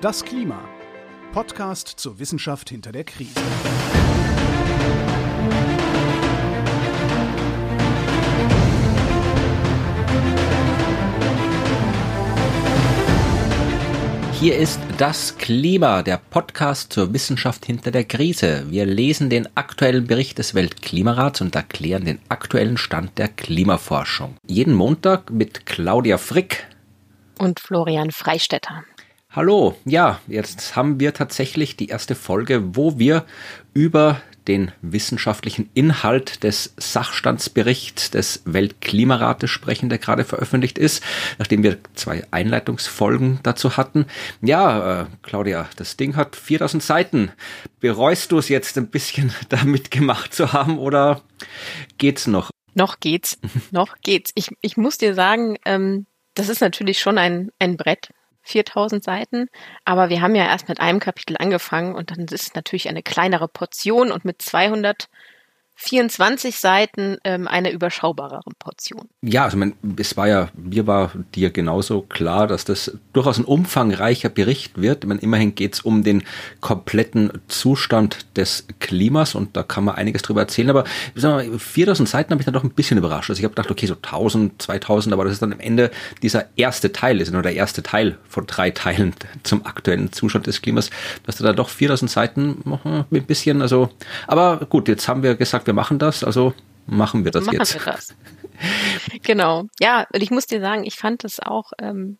Das Klima. Podcast zur Wissenschaft hinter der Krise. Hier ist das Klima, der Podcast zur Wissenschaft hinter der Krise. Wir lesen den aktuellen Bericht des Weltklimarats und erklären den aktuellen Stand der Klimaforschung. Jeden Montag mit Claudia Frick und Florian Freistetter. Hallo, ja, jetzt haben wir tatsächlich die erste Folge, wo wir über den wissenschaftlichen Inhalt des Sachstandsberichts des Weltklimarates sprechen, der gerade veröffentlicht ist, nachdem wir zwei Einleitungsfolgen dazu hatten. Ja, äh, Claudia, das Ding hat 4000 Seiten. Bereust du es jetzt ein bisschen damit gemacht zu haben oder geht's noch? Noch geht's, noch geht's. Ich, ich muss dir sagen, ähm, das ist natürlich schon ein, ein Brett. 4000 Seiten. Aber wir haben ja erst mit einem Kapitel angefangen und dann ist es natürlich eine kleinere Portion und mit 200 24 Seiten ähm, eine überschaubarere Portion. Ja, also mein, es war ja, mir war dir genauso klar, dass das durchaus ein umfangreicher Bericht wird. Meine, immerhin geht es um den kompletten Zustand des Klimas und da kann man einiges drüber erzählen. Aber wir, 4000 Seiten habe ich dann doch ein bisschen überrascht. Also ich habe gedacht, okay, so 1000, 2000, aber das ist dann am Ende dieser erste Teil, ist nur der erste Teil von drei Teilen zum aktuellen Zustand des Klimas, dass da doch 4000 Seiten ein bisschen, also, aber gut, jetzt haben wir gesagt, wir machen das, also machen wir das machen jetzt. Wir das. genau. Ja, und ich muss dir sagen, ich fand es auch ähm,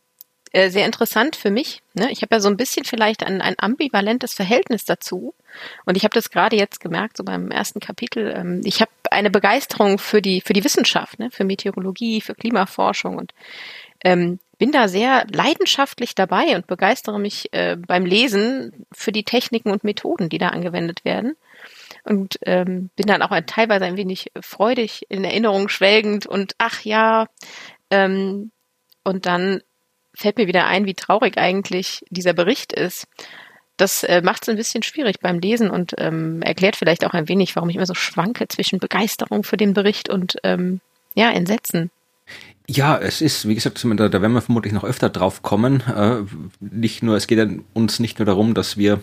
äh, sehr interessant für mich. Ne? Ich habe ja so ein bisschen vielleicht ein, ein ambivalentes Verhältnis dazu. Und ich habe das gerade jetzt gemerkt, so beim ersten Kapitel. Ähm, ich habe eine Begeisterung für die, für die Wissenschaft, ne? für Meteorologie, für Klimaforschung und ähm, bin da sehr leidenschaftlich dabei und begeistere mich äh, beim Lesen für die Techniken und Methoden, die da angewendet werden und ähm, bin dann auch ein, teilweise ein wenig freudig in Erinnerung schwelgend und ach ja, ähm, und dann fällt mir wieder ein, wie traurig eigentlich dieser Bericht ist. Das äh, macht es ein bisschen schwierig beim Lesen und ähm, erklärt vielleicht auch ein wenig, warum ich immer so schwanke zwischen Begeisterung für den Bericht und ähm, ja, Entsetzen. Ja, es ist, wie gesagt, da, da werden wir vermutlich noch öfter drauf kommen. Äh, nicht nur, es geht uns nicht nur darum, dass wir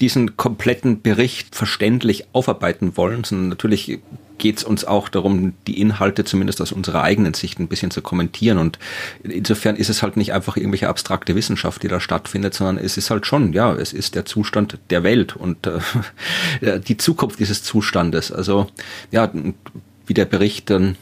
diesen kompletten Bericht verständlich aufarbeiten wollen, sondern natürlich geht es uns auch darum, die Inhalte zumindest aus unserer eigenen Sicht ein bisschen zu kommentieren. Und insofern ist es halt nicht einfach irgendwelche abstrakte Wissenschaft, die da stattfindet, sondern es ist halt schon, ja, es ist der Zustand der Welt und äh, die Zukunft dieses Zustandes. Also ja, wie der Bericht dann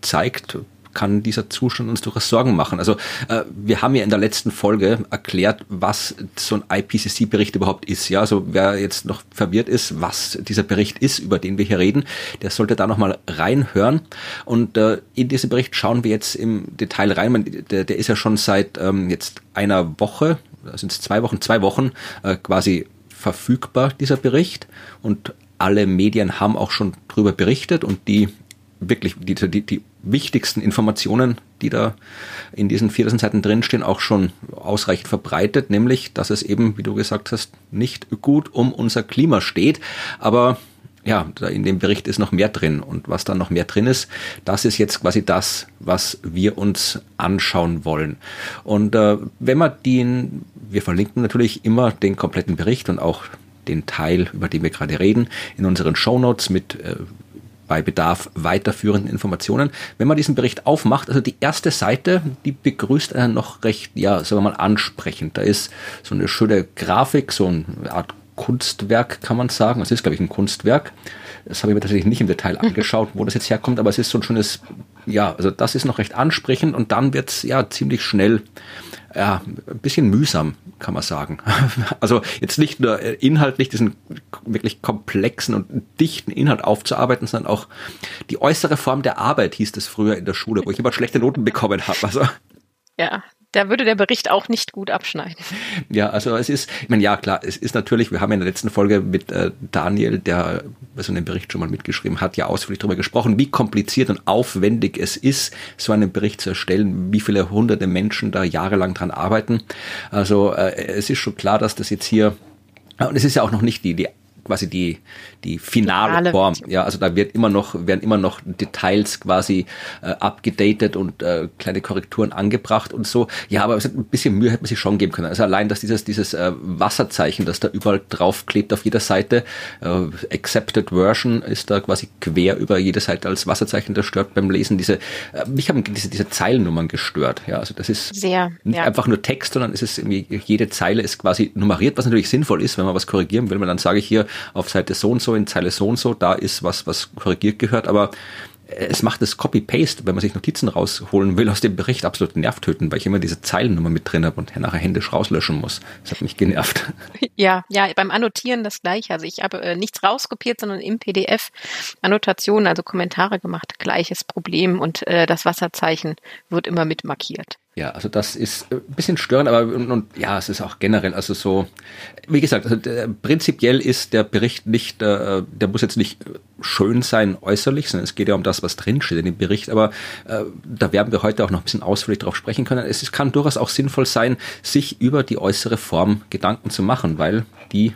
zeigt, kann dieser Zustand uns durchaus Sorgen machen. Also äh, wir haben ja in der letzten Folge erklärt, was so ein IPCC-Bericht überhaupt ist. Ja, also wer jetzt noch verwirrt ist, was dieser Bericht ist, über den wir hier reden, der sollte da nochmal reinhören. Und äh, in diesen Bericht schauen wir jetzt im Detail rein. Man, der, der ist ja schon seit ähm, jetzt einer Woche, sind es zwei Wochen, zwei Wochen äh, quasi verfügbar, dieser Bericht. Und alle Medien haben auch schon drüber berichtet und die wirklich die, die, die wichtigsten Informationen, die da in diesen 4000 Seiten drinstehen, auch schon ausreichend verbreitet, nämlich, dass es eben, wie du gesagt hast, nicht gut um unser Klima steht, aber ja, in dem Bericht ist noch mehr drin und was da noch mehr drin ist, das ist jetzt quasi das, was wir uns anschauen wollen. Und äh, wenn man den, wir verlinken natürlich immer den kompletten Bericht und auch den Teil, über den wir gerade reden, in unseren Show Notes mit äh, bei Bedarf weiterführenden Informationen. Wenn man diesen Bericht aufmacht, also die erste Seite, die begrüßt einen noch recht, ja, sagen wir mal, ansprechend. Da ist so eine schöne Grafik, so eine Art Kunstwerk, kann man sagen. Es ist, glaube ich, ein Kunstwerk. Das habe ich mir tatsächlich nicht im Detail angeschaut, wo das jetzt herkommt, aber es ist so ein schönes, ja, also das ist noch recht ansprechend und dann wird's ja ziemlich schnell ja, ein bisschen mühsam, kann man sagen. Also jetzt nicht nur inhaltlich diesen wirklich komplexen und dichten Inhalt aufzuarbeiten, sondern auch die äußere Form der Arbeit hieß es früher in der Schule, wo ich immer schlechte Noten bekommen habe. Also ja, da würde der Bericht auch nicht gut abschneiden. Ja, also es ist, ich meine, ja klar, es ist natürlich, wir haben in der letzten Folge mit äh, Daniel, der so einen Bericht schon mal mitgeschrieben hat, ja ausführlich darüber gesprochen, wie kompliziert und aufwendig es ist, so einen Bericht zu erstellen, wie viele hunderte Menschen da jahrelang dran arbeiten. Also äh, es ist schon klar, dass das jetzt hier, und es ist ja auch noch nicht die, die quasi die, die finale, finale Form. Ja, also da wird immer noch, werden immer noch Details quasi äh, abgedatet und äh, kleine Korrekturen angebracht und so. Ja, aber ein bisschen Mühe hätte man sich schon geben können. Also allein, dass dieses, dieses äh, Wasserzeichen, das da überall drauf klebt auf jeder Seite, äh, Accepted Version ist da quasi quer über jede Seite als Wasserzeichen, das stört beim Lesen diese, äh, mich haben diese, diese Zeilennummern gestört. Ja, also das ist Sehr, nicht ja. einfach nur Text, sondern es ist irgendwie, jede Zeile ist quasi nummeriert, was natürlich sinnvoll ist, wenn man was korrigieren will. Man dann sage ich hier auf Seite so und so, in Zeile so und so, da ist was, was korrigiert gehört, aber es macht das Copy-Paste, wenn man sich Notizen rausholen will aus dem Bericht, absolut nervtötend, weil ich immer diese Zeilennummer mit drin habe und nachher händisch rauslöschen muss. Das hat mich genervt. Ja, ja, beim Annotieren das gleiche. Also ich habe äh, nichts rauskopiert, sondern im PDF Annotationen, also Kommentare gemacht, gleiches Problem und äh, das Wasserzeichen wird immer mit markiert. Ja, also das ist ein bisschen störend, aber und, und, ja, es ist auch generell, also so, wie gesagt, also der, prinzipiell ist der Bericht nicht, äh, der muss jetzt nicht schön sein äußerlich, sondern es geht ja um das, was drinsteht in dem Bericht, aber äh, da werden wir heute auch noch ein bisschen ausführlich drauf sprechen können. Es, es kann durchaus auch sinnvoll sein, sich über die äußere Form Gedanken zu machen, weil die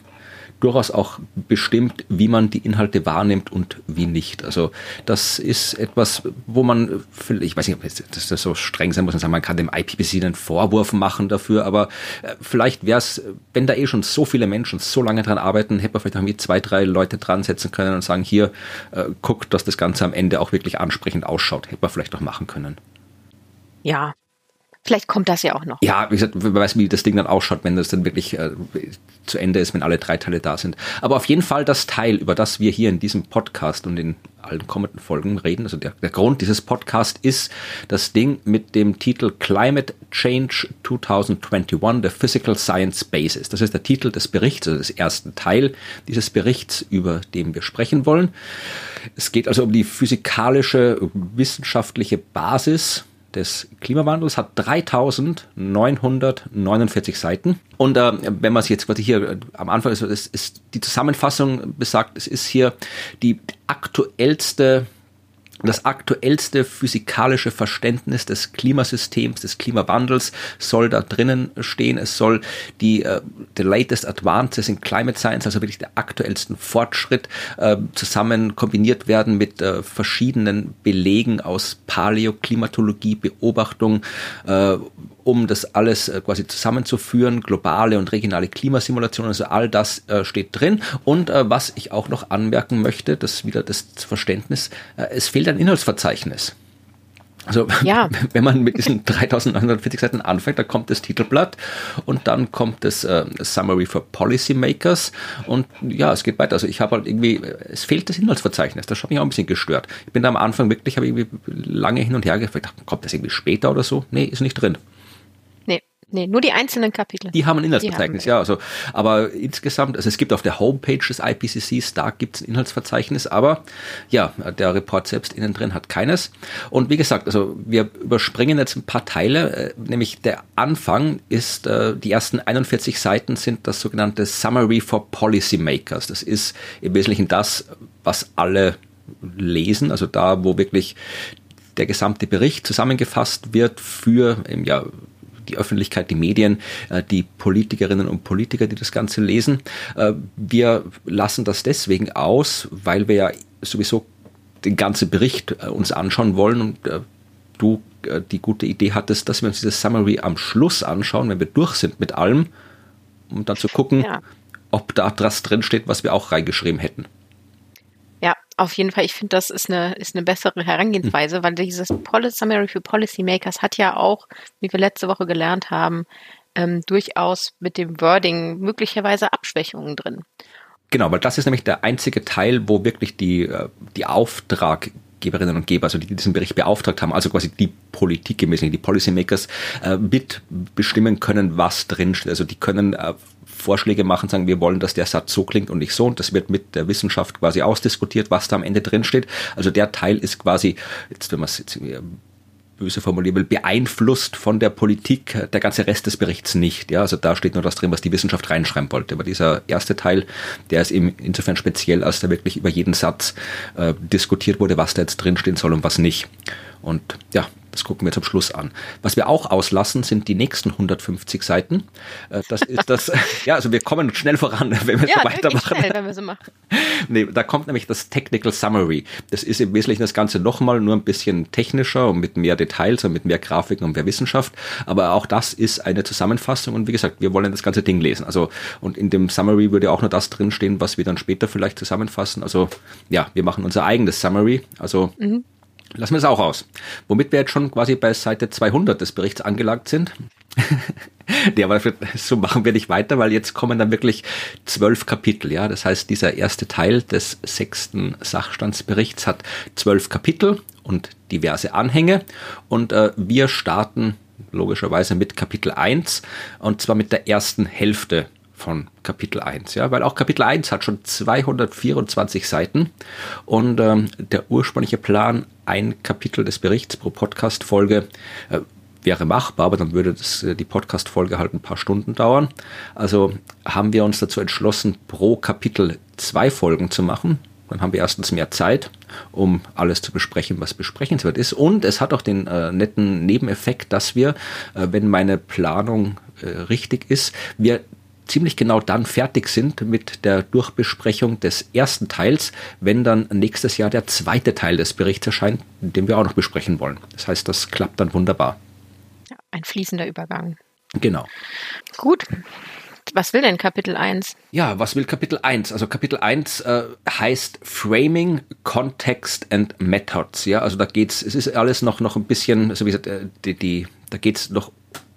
durchaus auch bestimmt, wie man die Inhalte wahrnimmt und wie nicht. Also das ist etwas, wo man, ich weiß nicht, ob das so streng sein muss, man sagen, man kann dem IPPC einen Vorwurf machen dafür, aber äh, vielleicht wäre es, wenn da eh schon so viele Menschen so lange dran arbeiten, hätte man vielleicht irgendwie zwei, drei Leute dran setzen können und sagen, hier, äh, guckt, dass das Ganze am Ende auch wirklich ansprechend ausschaut. Hätte man vielleicht auch machen können. Ja, Vielleicht kommt das ja auch noch. Ja, wie gesagt, wer weiß, wie das Ding dann ausschaut, wenn das dann wirklich äh, zu Ende ist, wenn alle drei Teile da sind. Aber auf jeden Fall das Teil, über das wir hier in diesem Podcast und in allen kommenden Folgen reden, also der, der Grund dieses Podcasts ist das Ding mit dem Titel Climate Change 2021, The Physical Science Basis. Das ist der Titel des Berichts, also des ersten Teil dieses Berichts, über den wir sprechen wollen. Es geht also um die physikalische, wissenschaftliche Basis des Klimawandels hat 3949 Seiten. Und äh, wenn man es jetzt quasi hier äh, am Anfang ist, ist, ist die Zusammenfassung besagt, es ist hier die aktuellste das aktuellste physikalische Verständnis des Klimasystems, des Klimawandels soll da drinnen stehen. Es soll die uh, the latest advances in climate science, also wirklich der aktuellsten Fortschritt, uh, zusammen kombiniert werden mit uh, verschiedenen Belegen aus Paläoklimatologie, Beobachtung, um das alles quasi zusammenzuführen, globale und regionale Klimasimulationen, also all das steht drin. Und was ich auch noch anmerken möchte, das wieder das Verständnis, es fehlt ein Inhaltsverzeichnis. Also ja. wenn man mit diesen 3940 Seiten anfängt, dann kommt das Titelblatt und dann kommt das äh, Summary for Policymakers und ja, es geht weiter. Also ich habe halt irgendwie, es fehlt das Inhaltsverzeichnis, das hat mich auch ein bisschen gestört. Ich bin da am Anfang wirklich, habe irgendwie lange hin und her gefragt, kommt das irgendwie später oder so? Nee, ist nicht drin. Nee, nur die einzelnen Kapitel. Die haben ein Inhaltsverzeichnis, ja. Also, aber insgesamt, also es gibt auf der Homepage des IPCCs, da gibt es ein Inhaltsverzeichnis, aber ja, der Report selbst innen drin hat keines. Und wie gesagt, also wir überspringen jetzt ein paar Teile, äh, nämlich der Anfang ist, äh, die ersten 41 Seiten sind das sogenannte Summary for Policymakers. Das ist im Wesentlichen das, was alle lesen, also da, wo wirklich der gesamte Bericht zusammengefasst wird für im Jahr die Öffentlichkeit, die Medien, äh, die Politikerinnen und Politiker, die das Ganze lesen. Äh, wir lassen das deswegen aus, weil wir ja sowieso den ganzen Bericht äh, uns anschauen wollen und du die gute Idee hattest, dass wir uns dieses Summary am Schluss anschauen, wenn wir durch sind mit allem, um dann zu gucken, ja. ob da das drin steht, was wir auch reingeschrieben hätten. Auf jeden Fall, ich finde, das ist eine, ist eine bessere Herangehensweise, hm. weil dieses Policy Summary für Policymakers hat ja auch, wie wir letzte Woche gelernt haben, ähm, durchaus mit dem Wording möglicherweise Abschwächungen drin. Genau, weil das ist nämlich der einzige Teil, wo wirklich die, äh, die Auftraggeberinnen und Geber, also die, die diesen Bericht beauftragt haben, also quasi die Politik Wesentlichen, die Policymakers, äh, mitbestimmen können, was drinsteht. Also die können äh, Vorschläge machen, sagen, wir wollen, dass der Satz so klingt und nicht so. Und das wird mit der Wissenschaft quasi ausdiskutiert, was da am Ende drin steht. Also der Teil ist quasi, jetzt wenn man es jetzt böse formulieren will, beeinflusst von der Politik, der ganze Rest des Berichts nicht. Ja, also da steht nur das drin, was die Wissenschaft reinschreiben wollte. Aber dieser erste Teil, der ist eben insofern speziell, als da wirklich über jeden Satz äh, diskutiert wurde, was da jetzt drinstehen soll und was nicht. Und ja, Das gucken wir zum Schluss an. Was wir auch auslassen, sind die nächsten 150 Seiten. Äh, das ist das, ja, also wir kommen schnell voran, wenn wir ja, so weitermachen. Schnell, wenn wir so machen. Nee, da kommt nämlich das Technical Summary. Das ist im Wesentlichen das Ganze nochmal nur ein bisschen technischer und mit mehr Details und mit mehr Grafiken und mehr Wissenschaft. Aber auch das ist eine Zusammenfassung und wie gesagt, wir wollen das ganze Ding lesen. Also, und in dem Summary würde auch nur das drinstehen, was wir dann später vielleicht zusammenfassen. Also, ja, wir machen unser eigenes Summary. Also, mhm. Lassen wir es auch aus. Womit wir jetzt schon quasi bei Seite 200 des Berichts angelangt sind. ja, aber so machen wir nicht weiter, weil jetzt kommen dann wirklich zwölf Kapitel. Ja, das heißt, dieser erste Teil des sechsten Sachstandsberichts hat zwölf Kapitel und diverse Anhänge. Und äh, wir starten logischerweise mit Kapitel 1 und zwar mit der ersten Hälfte von Kapitel 1, ja, weil auch Kapitel 1 hat schon 224 Seiten und ähm, der ursprüngliche Plan, ein Kapitel des Berichts pro Podcast-Folge, äh, wäre machbar, aber dann würde das, äh, die Podcast-Folge halt ein paar Stunden dauern. Also haben wir uns dazu entschlossen, pro Kapitel zwei Folgen zu machen. Dann haben wir erstens mehr Zeit, um alles zu besprechen, was besprechenswert ist. Und es hat auch den äh, netten Nebeneffekt, dass wir, äh, wenn meine Planung äh, richtig ist, wir ziemlich genau dann fertig sind mit der Durchbesprechung des ersten Teils, wenn dann nächstes Jahr der zweite Teil des Berichts erscheint, den wir auch noch besprechen wollen. Das heißt, das klappt dann wunderbar. Ein fließender Übergang. Genau. Gut. Was will denn Kapitel 1? Ja, was will Kapitel 1? Also Kapitel 1 äh, heißt Framing, Context and Methods. Ja, also da geht's, es ist alles noch, noch ein bisschen, also wie gesagt, äh, die, die, da geht's noch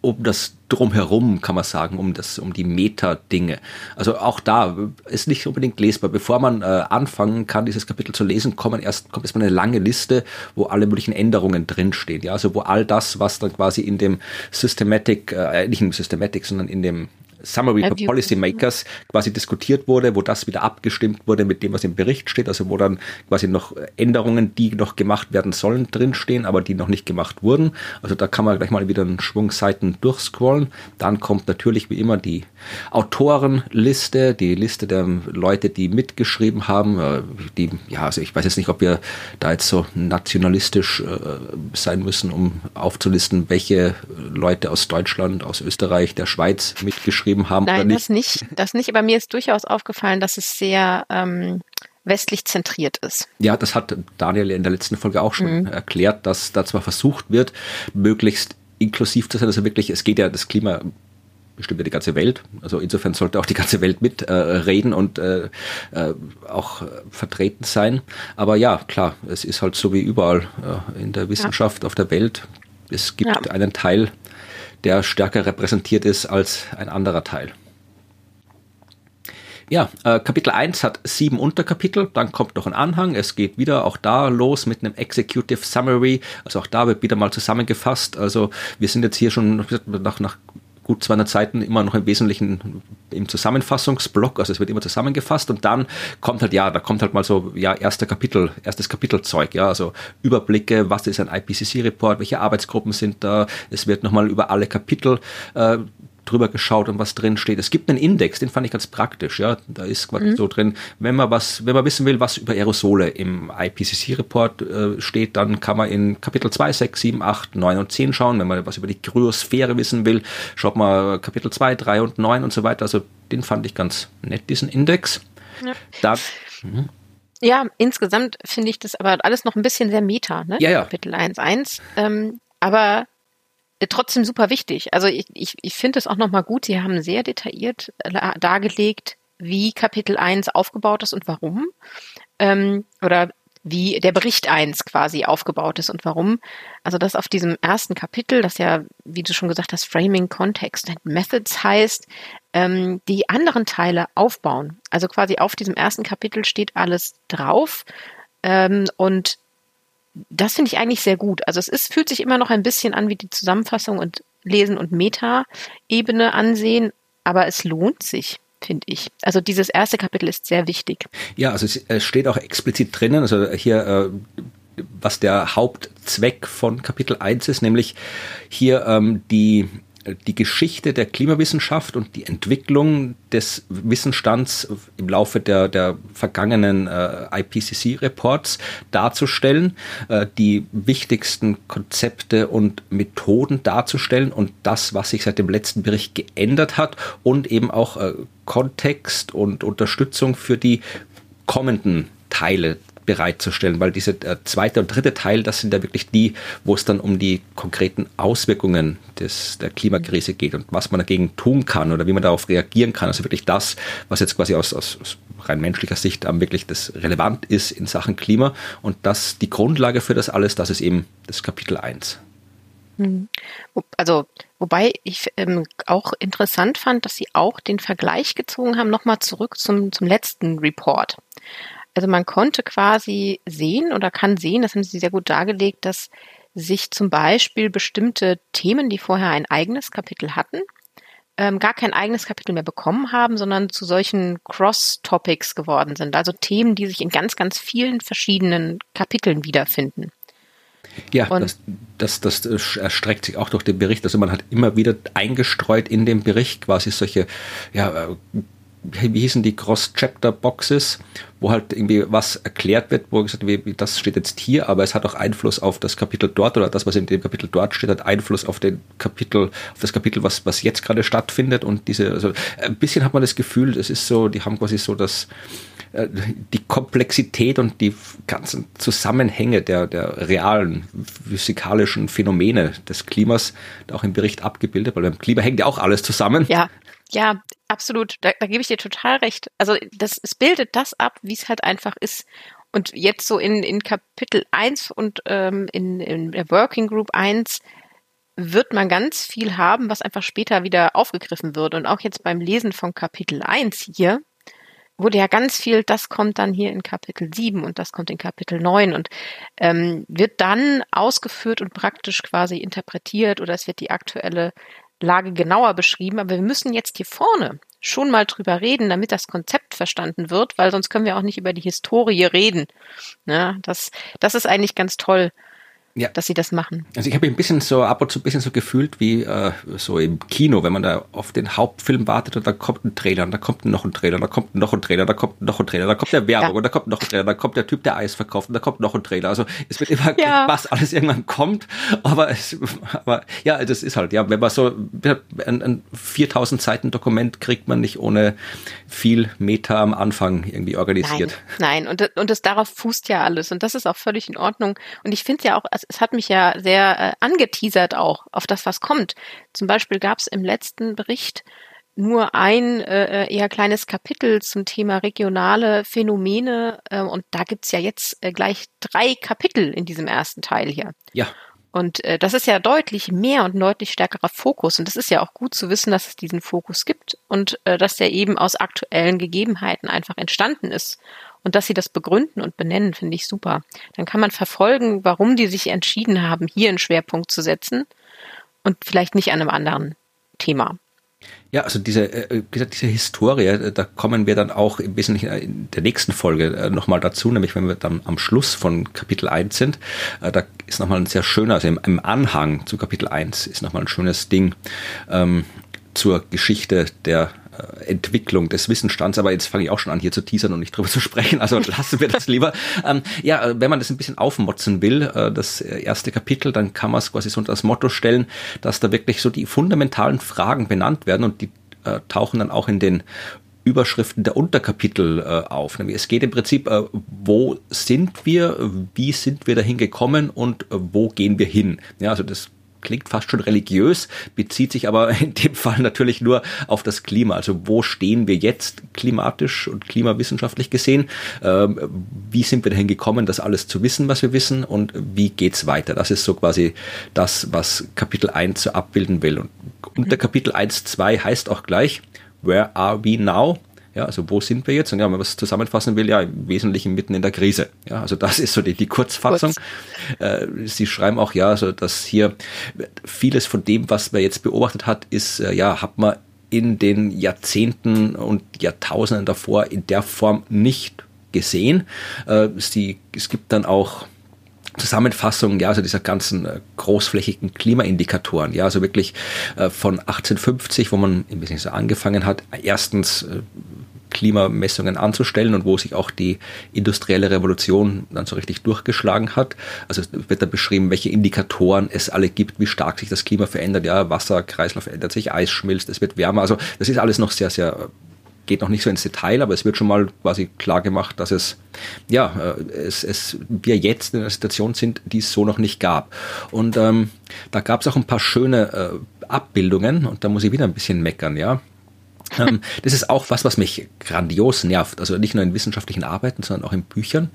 um das drumherum, kann man sagen, um das, um die Meta-Dinge. Also auch da ist nicht unbedingt lesbar. Bevor man äh, anfangen kann, dieses Kapitel zu lesen, kommen erst, kommt erstmal eine lange Liste, wo alle möglichen Änderungen drinstehen. Ja, also wo all das, was dann quasi in dem Systematic, äh, nicht im Systematic, sondern in dem Summary for Policymakers quasi diskutiert wurde, wo das wieder abgestimmt wurde mit dem, was im Bericht steht, also wo dann quasi noch Änderungen, die noch gemacht werden sollen, drinstehen, aber die noch nicht gemacht wurden. Also da kann man gleich mal wieder einen Schwung Seiten durchscrollen. Dann kommt natürlich wie immer die Autorenliste, die Liste der Leute, die mitgeschrieben haben. Äh, die, ja, also ich weiß jetzt nicht, ob wir da jetzt so nationalistisch äh, sein müssen, um aufzulisten, welche Leute aus Deutschland, aus Österreich, der Schweiz mitgeschrieben geschrieben haben. Nein, das nicht, das nicht. Aber mir ist durchaus aufgefallen, dass es sehr ähm, westlich zentriert ist. Ja, das hat Daniel in der letzten Folge auch schon mhm. erklärt, dass da zwar versucht wird, möglichst inklusiv zu sein, also wirklich, es geht ja das Klima bestimmt ja die ganze Welt. Also insofern sollte auch die ganze Welt mitreden äh, und äh, äh, auch äh, vertreten sein. Aber ja, klar, es ist halt so wie überall äh, in der Wissenschaft ja. auf der Welt. Es gibt ja. einen Teil der stärker repräsentiert ist als ein anderer Teil. Ja, äh, Kapitel 1 hat sieben Unterkapitel, dann kommt noch ein Anhang, es geht wieder auch da los mit einem Executive Summary, also auch da wird wieder mal zusammengefasst, also wir sind jetzt hier schon nach, nach gut 200 Seiten immer noch im Wesentlichen im Zusammenfassungsblock, also es wird immer zusammengefasst und dann kommt halt, ja, da kommt halt mal so, ja, erster Kapitel, erstes Kapitelzeug, ja, also Überblicke, was ist ein IPCC-Report, welche Arbeitsgruppen sind da, es wird nochmal über alle Kapitel äh, drüber geschaut und was drin steht. Es gibt einen Index, den fand ich ganz praktisch, ja. Da ist quasi mhm. so drin, wenn man was, wenn man wissen will, was über Aerosole im IPCC-Report äh, steht, dann kann man in Kapitel 2, 6, 7, 8, 9 und 10 schauen. Wenn man was über die Kryosphäre wissen will, schaut man Kapitel 2, 3 und 9 und so weiter. Also den fand ich ganz nett, diesen Index. Ja. Da, mhm. Ja, insgesamt finde ich das aber alles noch ein bisschen sehr meta, ne? Ja, ja. Kapitel 1.1. Ähm, aber trotzdem super wichtig. Also ich, ich, ich finde es auch nochmal gut, Sie haben sehr detailliert äh, dargelegt, wie Kapitel 1 aufgebaut ist und warum. Ähm, oder wie der Bericht 1 quasi aufgebaut ist und warum. Also das auf diesem ersten Kapitel, das ja, wie du schon gesagt hast, Framing, Context and Methods heißt, ähm, die anderen Teile aufbauen. Also quasi auf diesem ersten Kapitel steht alles drauf ähm, und das finde ich eigentlich sehr gut. Also es ist, fühlt sich immer noch ein bisschen an wie die Zusammenfassung und Lesen und Meta-Ebene ansehen, aber es lohnt sich finde ich. Also dieses erste Kapitel ist sehr wichtig. Ja, also es steht auch explizit drinnen, also hier, äh, was der Hauptzweck von Kapitel 1 ist, nämlich hier ähm, die die Geschichte der Klimawissenschaft und die Entwicklung des Wissensstands im Laufe der, der vergangenen äh, IPCC-Reports darzustellen, äh, die wichtigsten Konzepte und Methoden darzustellen und das, was sich seit dem letzten Bericht geändert hat und eben auch äh, Kontext und Unterstützung für die kommenden Teile bereitzustellen, weil diese äh, zweite und dritte Teil, das sind ja wirklich die, wo es dann um die konkreten Auswirkungen des, der Klimakrise geht und was man dagegen tun kann oder wie man darauf reagieren kann. Also wirklich das, was jetzt quasi aus, aus, aus rein menschlicher Sicht am wirklich das relevant ist in Sachen Klima und das die Grundlage für das alles, das ist eben das Kapitel 1. Hm. Also, wobei ich ähm, auch interessant fand, dass Sie auch den Vergleich gezogen haben, nochmal zurück zum, zum letzten Report. Also man konnte quasi sehen oder kann sehen, das haben Sie sehr gut dargelegt, dass sich zum Beispiel bestimmte Themen, die vorher ein eigenes Kapitel hatten, ähm, gar kein eigenes Kapitel mehr bekommen haben, sondern zu solchen Cross-Topics geworden sind. Also Themen, die sich in ganz, ganz vielen verschiedenen Kapiteln wiederfinden. Ja, das, das, das erstreckt sich auch durch den Bericht. Also man hat immer wieder eingestreut in dem Bericht quasi solche ja, äh, wie hießen die Cross-Chapter-Boxes, wo halt irgendwie was erklärt wird, wo gesagt wird, das steht jetzt hier, aber es hat auch Einfluss auf das Kapitel dort oder das, was in dem Kapitel dort steht, hat Einfluss auf den Kapitel, auf das Kapitel, was, was jetzt gerade stattfindet und diese, also ein bisschen hat man das Gefühl, es ist so, die haben quasi so das, äh, die Komplexität und die ganzen Zusammenhänge der, der realen physikalischen Phänomene des Klimas auch im Bericht abgebildet, weil beim Klima hängt ja auch alles zusammen. Ja, ja, absolut. Da, da gebe ich dir total recht. Also das, es bildet das ab, wie es halt einfach ist. Und jetzt so in, in Kapitel 1 und ähm, in, in der Working Group 1 wird man ganz viel haben, was einfach später wieder aufgegriffen wird. Und auch jetzt beim Lesen von Kapitel 1 hier wurde ja ganz viel, das kommt dann hier in Kapitel 7 und das kommt in Kapitel 9 und ähm, wird dann ausgeführt und praktisch quasi interpretiert oder es wird die aktuelle Lage genauer beschrieben, aber wir müssen jetzt hier vorne schon mal drüber reden, damit das Konzept verstanden wird, weil sonst können wir auch nicht über die Historie reden. Ja, das, das ist eigentlich ganz toll ja. dass sie das machen. Also ich habe ein bisschen so ab und zu ein bisschen so gefühlt wie äh, so im Kino, wenn man da auf den Hauptfilm wartet und da kommt ein Trailer und da kommt noch ein Trailer, da kommt noch ein Trailer, da kommt noch ein Trailer, da kommt der Werbung ja. und da kommt noch ein Trailer, da kommt der Typ, der Eis verkauft und da kommt noch ein Trailer. Also es wird immer ja. was alles irgendwann kommt, aber es, aber ja, das ist halt ja, wenn man so ein, ein 4000 Seiten Dokument kriegt man nicht ohne viel Meta am Anfang irgendwie organisiert. Nein, nein. und und das darauf fußt ja alles und das ist auch völlig in Ordnung und ich finde ja auch also es hat mich ja sehr äh, angeteasert auch auf das, was kommt. Zum Beispiel gab es im letzten Bericht nur ein äh, äh, eher kleines Kapitel zum Thema regionale Phänomene äh, und da gibt's ja jetzt äh, gleich drei Kapitel in diesem ersten Teil hier. Ja. Und äh, das ist ja deutlich mehr und deutlich stärkerer Fokus. Und das ist ja auch gut zu wissen, dass es diesen Fokus gibt und äh, dass der eben aus aktuellen Gegebenheiten einfach entstanden ist. Und dass sie das begründen und benennen, finde ich super. Dann kann man verfolgen, warum die sich entschieden haben, hier einen Schwerpunkt zu setzen und vielleicht nicht an einem anderen Thema. Ja, also diese, äh, gesagt, diese Historie, äh, da kommen wir dann auch im Wesentlichen in der nächsten Folge äh, nochmal dazu, nämlich wenn wir dann am Schluss von Kapitel 1 sind. Da ist nochmal ein sehr schöner, also im, Anhang zu Kapitel 1 ist nochmal ein schönes Ding ähm, zur Geschichte der äh, Entwicklung des Wissensstands, aber jetzt fange ich auch schon an, hier zu teasern und nicht drüber zu sprechen, also lassen wir das lieber. Ähm, ja, äh, wenn man das ein bisschen aufmotzen will, äh, das erste Kapitel, dann kann man es quasi so unter das Motto stellen, dass da wirklich so die fundamentalen Fragen benannt werden und die äh, tauchen dann auch in den Überschriften der Unterkapitel äh, auf. Es geht im Prinzip, äh, wo sind wir, wie sind wir dahin gekommen und äh, wo gehen wir hin. Ja, also das klingt fast schon religiös, bezieht sich aber in dem Fall natürlich nur auf das Klima. Also wo stehen wir jetzt klimatisch und klimawissenschaftlich gesehen? Ähm, wie sind wir dahin gekommen, das alles zu wissen, was wir wissen und wie geht's weiter? Das ist so quasi das, was Kapitel 1 so abbilden will. Und unter Kapitel 1, 2 heißt auch gleich, Where are we now? Ja, also wo sind wir jetzt? Und ja, wenn man was zusammenfassen will, ja, im Wesentlichen mitten in der Krise. Ja, also das ist so die, die Kurzfassung. Kurz. Äh, Sie schreiben auch, ja, so dass hier vieles von dem, was man jetzt beobachtet hat, ist, äh, ja, hat man in den Jahrzehnten und Jahrtausenden davor in der Form nicht gesehen. Äh, sie, es gibt dann auch Zusammenfassung, ja, also dieser ganzen großflächigen Klimaindikatoren, ja, also wirklich äh, von 1850, wo man ein bisschen so angefangen hat, erstens äh, Klimamessungen anzustellen und wo sich auch die industrielle Revolution dann so richtig durchgeschlagen hat. Also wird da beschrieben, welche Indikatoren es alle gibt, wie stark sich das Klima verändert. Ja, Wasserkreislauf ändert sich, Eis schmilzt, es wird wärmer. Also das ist alles noch sehr, sehr geht noch nicht so ins Detail, aber es wird schon mal quasi klar gemacht, dass es, ja, äh, es, es, wir jetzt in einer Situation sind, die es so noch nicht gab. Und ähm, da gab es auch ein paar schöne äh, Abbildungen und da muss ich wieder ein bisschen meckern, ja. Ähm, das ist auch was, was mich grandios nervt. Also nicht nur in wissenschaftlichen Arbeiten, sondern auch in Büchern.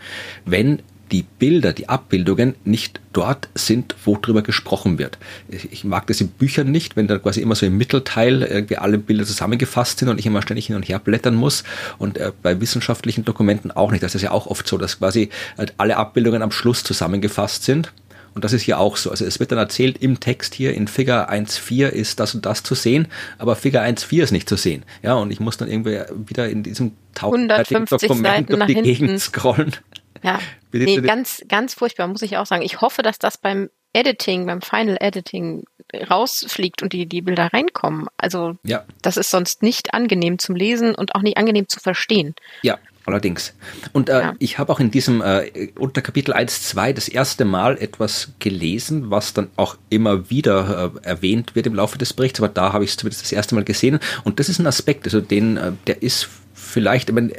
Wenn die Bilder, die Abbildungen nicht dort sind, wo drüber gesprochen wird. Ich mag das in Büchern nicht, wenn da quasi immer so im Mittelteil irgendwie alle Bilder zusammengefasst sind und ich immer ständig hin und her blättern muss. Und äh, bei wissenschaftlichen Dokumenten auch nicht. Das ist ja auch oft so, dass quasi halt alle Abbildungen am Schluss zusammengefasst sind. Und das ist hier auch so. Also es wird dann erzählt, im Text hier in Figure 1.4 ist das und das zu sehen, aber Figure 1.4 ist nicht zu sehen. Ja, und ich muss dann irgendwie wieder in diesem tausendseitigen Dokument durch die hinten. Gegend scrollen. Ja, nee, ganz, ganz furchtbar, muss ich auch sagen. Ich hoffe, dass das beim Editing, beim Final Editing rausfliegt und die, die Bilder reinkommen. Also ja. das ist sonst nicht angenehm zum Lesen und auch nicht angenehm zu verstehen. Ja, allerdings. Und äh, ja. ich habe auch in diesem äh, unter Kapitel 1, 2 das erste Mal etwas gelesen, was dann auch immer wieder äh, erwähnt wird im Laufe des Berichts, aber da habe ich es zumindest das erste Mal gesehen. Und das ist ein Aspekt, also den, äh, der ist vielleicht, ich meine,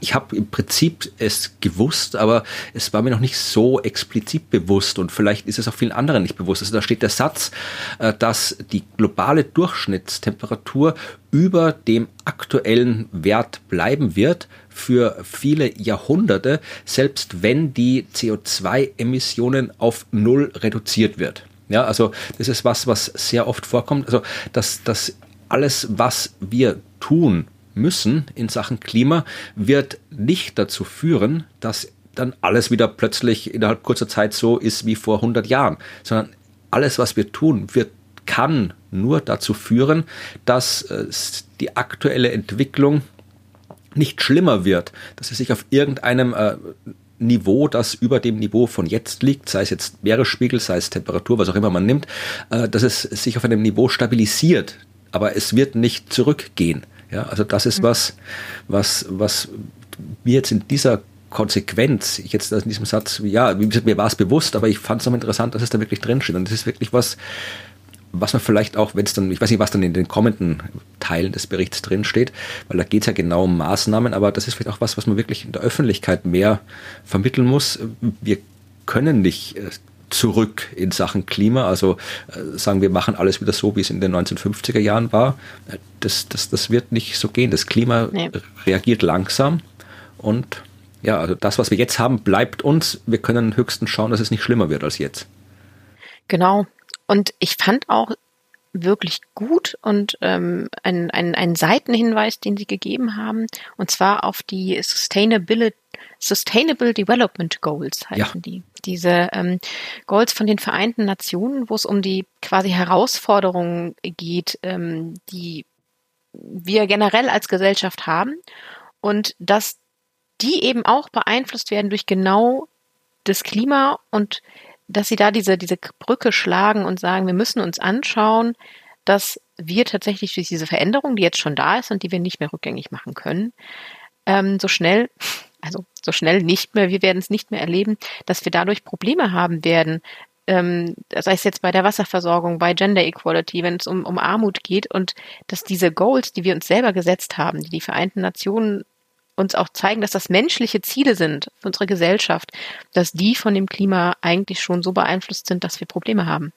ich habe im Prinzip es gewusst, aber es war mir noch nicht so explizit bewusst und vielleicht ist es auch vielen anderen nicht bewusst. Also da steht der Satz, äh, dass die globale Durchschnittstemperatur über dem aktuellen Wert bleiben wird für viele Jahrhunderte, selbst wenn die CO2-Emissionen auf Null reduziert wird. Ja, also das ist was, was sehr oft vorkommt. Also dass, dass alles, was wir tun, müssen in Sachen Klima, wird nicht dazu führen, dass dann alles wieder plötzlich innerhalb kurzer Zeit so ist wie vor 100 Jahren, sondern alles, was wir tun, wird kann nur dazu führen, dass äh, die aktuelle Entwicklung nicht schlimmer wird, dass es sich auf irgendeinem äh, Niveau, das über dem Niveau von jetzt liegt, sei es jetzt Meeresspiegel, sei es Temperatur, was auch immer man nimmt, äh, dass es sich auf einem Niveau stabilisiert, aber es wird nicht zurückgehen. Ja, also das ist mhm. was, was, was mir jetzt in dieser Konsequenz, ich jetzt in diesem Satz, ja, mir war es bewusst, aber ich fand es noch interessant, dass es da wirklich drinsteht. Und das ist wirklich was, was man vielleicht auch, wenn es dann, ich weiß nicht, was dann in den kommenden Teilen des Berichts drinsteht, weil da geht es ja genau um Maßnahmen, aber das ist vielleicht auch was, was man wirklich in der Öffentlichkeit mehr vermitteln muss. Wir können nicht äh, zurück in Sachen Klima. Also äh, sagen wir machen alles wieder so, wie es in den 1950er Jahren war. Äh, das, das, das wird nicht so gehen. Das Klima nee. reagiert langsam und ja, also das, was wir jetzt haben, bleibt uns. Wir können höchstens schauen, dass es nicht schlimmer wird als jetzt. Genau. Und ich fand auch wirklich gut und ähm, ein, ein, ein Seitenhinweis, den Sie gegeben haben, und zwar auf die Sustainability, Sustainable Development Goals heißen ja. die. Diese ähm, Goals von den Vereinten Nationen, wo es um die quasi Herausforderungen geht, ähm, die wir generell als Gesellschaft haben und dass die eben auch beeinflusst werden durch genau das Klima und dass sie da diese, diese Brücke schlagen und sagen, wir müssen uns anschauen, dass wir tatsächlich durch diese Veränderung, die jetzt schon da ist und die wir nicht mehr rückgängig machen können, ähm, so schnell, also so schnell nicht mehr, wir werden es nicht mehr erleben, dass wir dadurch Probleme haben werden, ähm, sei es jetzt bei der Wasserversorgung, bei Gender Equality, wenn es um, um Armut geht und dass diese Goals, die wir uns selber gesetzt haben, die die Vereinten Nationen uns auch zeigen, dass das menschliche Ziele sind für unsere Gesellschaft, dass die von dem Klima eigentlich schon so beeinflusst sind, dass wir Probleme haben.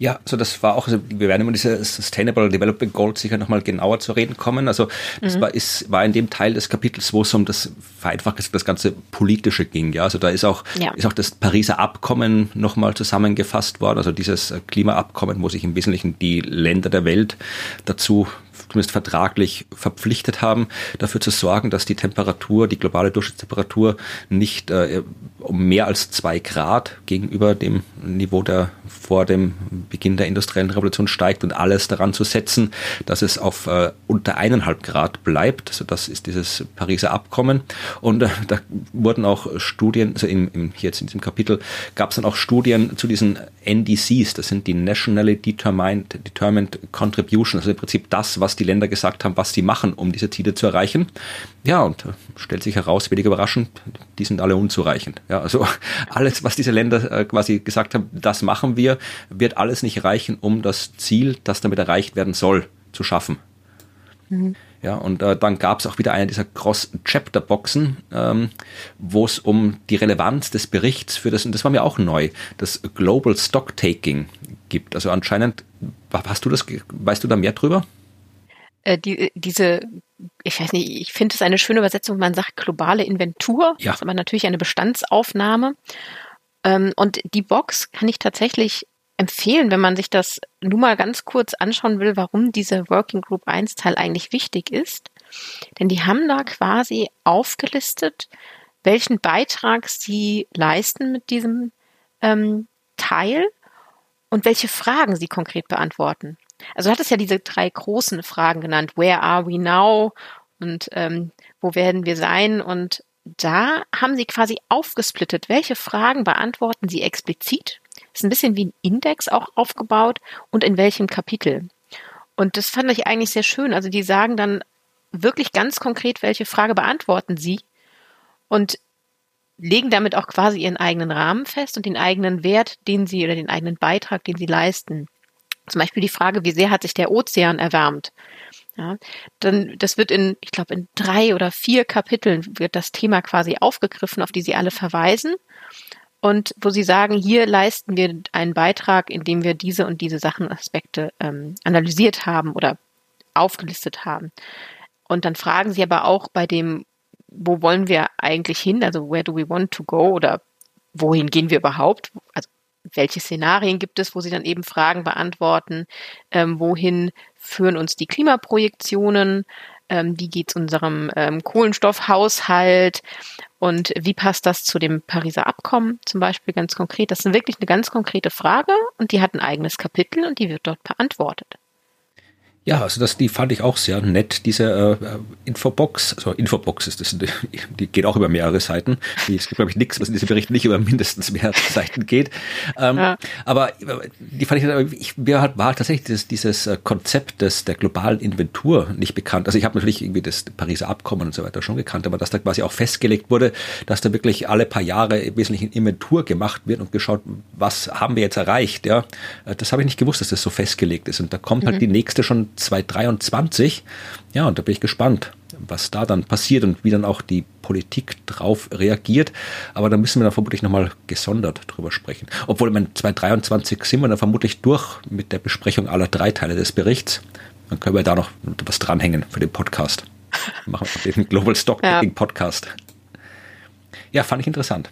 Ja, so das war auch, also wir werden immer diese Sustainable Development Goals sicher nochmal genauer zu reden kommen. Also das mhm. war, ist, war in dem Teil des Kapitels, wo es um das vereinfacht das ganze Politische ging. Ja, also da ist auch, ja. ist auch das Pariser Abkommen nochmal zusammengefasst worden. Also dieses Klimaabkommen, wo sich im Wesentlichen die Länder der Welt dazu zumindest vertraglich verpflichtet haben, dafür zu sorgen, dass die Temperatur, die globale Durchschnittstemperatur nicht äh, um mehr als zwei Grad gegenüber dem Niveau der vor dem Beginn der industriellen Revolution steigt und alles daran zu setzen, dass es auf äh, unter eineinhalb Grad bleibt. Also das ist dieses Pariser Abkommen. Und äh, da wurden auch Studien, also im, im, jetzt in diesem Kapitel gab es dann auch Studien zu diesen NDCs, das sind die Nationally Determined, Determined Contribution, also im Prinzip das, was die Länder gesagt haben, was sie machen, um diese Ziele zu erreichen. Ja, und äh, stellt sich heraus, wenig überraschend, die sind alle unzureichend. Ja, also alles, was diese Länder äh, quasi gesagt haben, das machen wir, wird alles nicht reichen, um das Ziel, das damit erreicht werden soll, zu schaffen. Mhm. Ja, und äh, dann gab es auch wieder eine dieser Cross-Chapter-Boxen, ähm, wo es um die Relevanz des Berichts für das, und das war mir auch neu, das Global Stocktaking gibt. Also anscheinend, hast du das, weißt du da mehr drüber? Äh, die, diese, ich weiß nicht, ich finde es eine schöne Übersetzung, man sagt globale Inventur. Ja. Das ist aber natürlich eine Bestandsaufnahme. Ähm, und die Box kann ich tatsächlich empfehlen, wenn man sich das nur mal ganz kurz anschauen will, warum diese Working Group 1 Teil eigentlich wichtig ist. Denn die haben da quasi aufgelistet, welchen Beitrag sie leisten mit diesem ähm, Teil und welche Fragen sie konkret beantworten. Also du hattest ja diese drei großen Fragen genannt. Where are we now? Und ähm, wo werden wir sein? Und da haben sie quasi aufgesplittet, welche Fragen beantworten sie explizit. Ist ein bisschen wie ein Index auch aufgebaut und in welchem Kapitel. Und das fand ich eigentlich sehr schön. Also die sagen dann wirklich ganz konkret, welche Frage beantworten sie und legen damit auch quasi ihren eigenen Rahmen fest und den eigenen Wert, den sie oder den eigenen Beitrag, den sie leisten. Zum Beispiel die Frage, wie sehr hat sich der Ozean erwärmt? Ja, dann, das wird in, ich glaube, in drei oder vier Kapiteln wird das Thema quasi aufgegriffen, auf die Sie alle verweisen. Und wo Sie sagen, hier leisten wir einen Beitrag, indem wir diese und diese Sachenaspekte ähm, analysiert haben oder aufgelistet haben. Und dann fragen Sie aber auch bei dem, wo wollen wir eigentlich hin? Also where do we want to go? Oder wohin gehen wir überhaupt? Also welche Szenarien gibt es, wo sie dann eben Fragen beantworten, ähm, wohin führen uns die Klimaprojektionen, ähm, wie geht es unserem ähm, Kohlenstoffhaushalt und wie passt das zu dem Pariser Abkommen zum Beispiel ganz konkret. Das ist wirklich eine ganz konkrete Frage und die hat ein eigenes Kapitel und die wird dort beantwortet. Ja, also das, die fand ich auch sehr nett, diese äh, Infobox. Also Infobox ist das, die geht auch über mehrere Seiten. Die, es gibt, glaube ich, nichts, was in diesem Bericht nicht über mindestens mehrere Seiten geht. Ähm, ja. Aber die fand ich, ich mir halt, war tatsächlich dieses, dieses äh, Konzept des, der globalen Inventur nicht bekannt. Also ich habe natürlich irgendwie das Pariser Abkommen und so weiter schon gekannt, aber dass da quasi auch festgelegt wurde, dass da wirklich alle paar Jahre im Wesentlichen Inventur gemacht wird und geschaut, was haben wir jetzt erreicht. Ja, äh, Das habe ich nicht gewusst, dass das so festgelegt ist. Und da kommt halt mhm. die nächste schon 2023. Ja, und da bin ich gespannt, was da dann passiert und wie dann auch die Politik drauf reagiert. Aber da müssen wir dann vermutlich nochmal gesondert drüber sprechen. Obwohl, mein 2023 sind wir dann vermutlich durch mit der Besprechung aller drei Teile des Berichts. Dann können wir da noch was dranhängen für den Podcast. Machen wir den Global Stock ja. Podcast. Ja, fand ich interessant.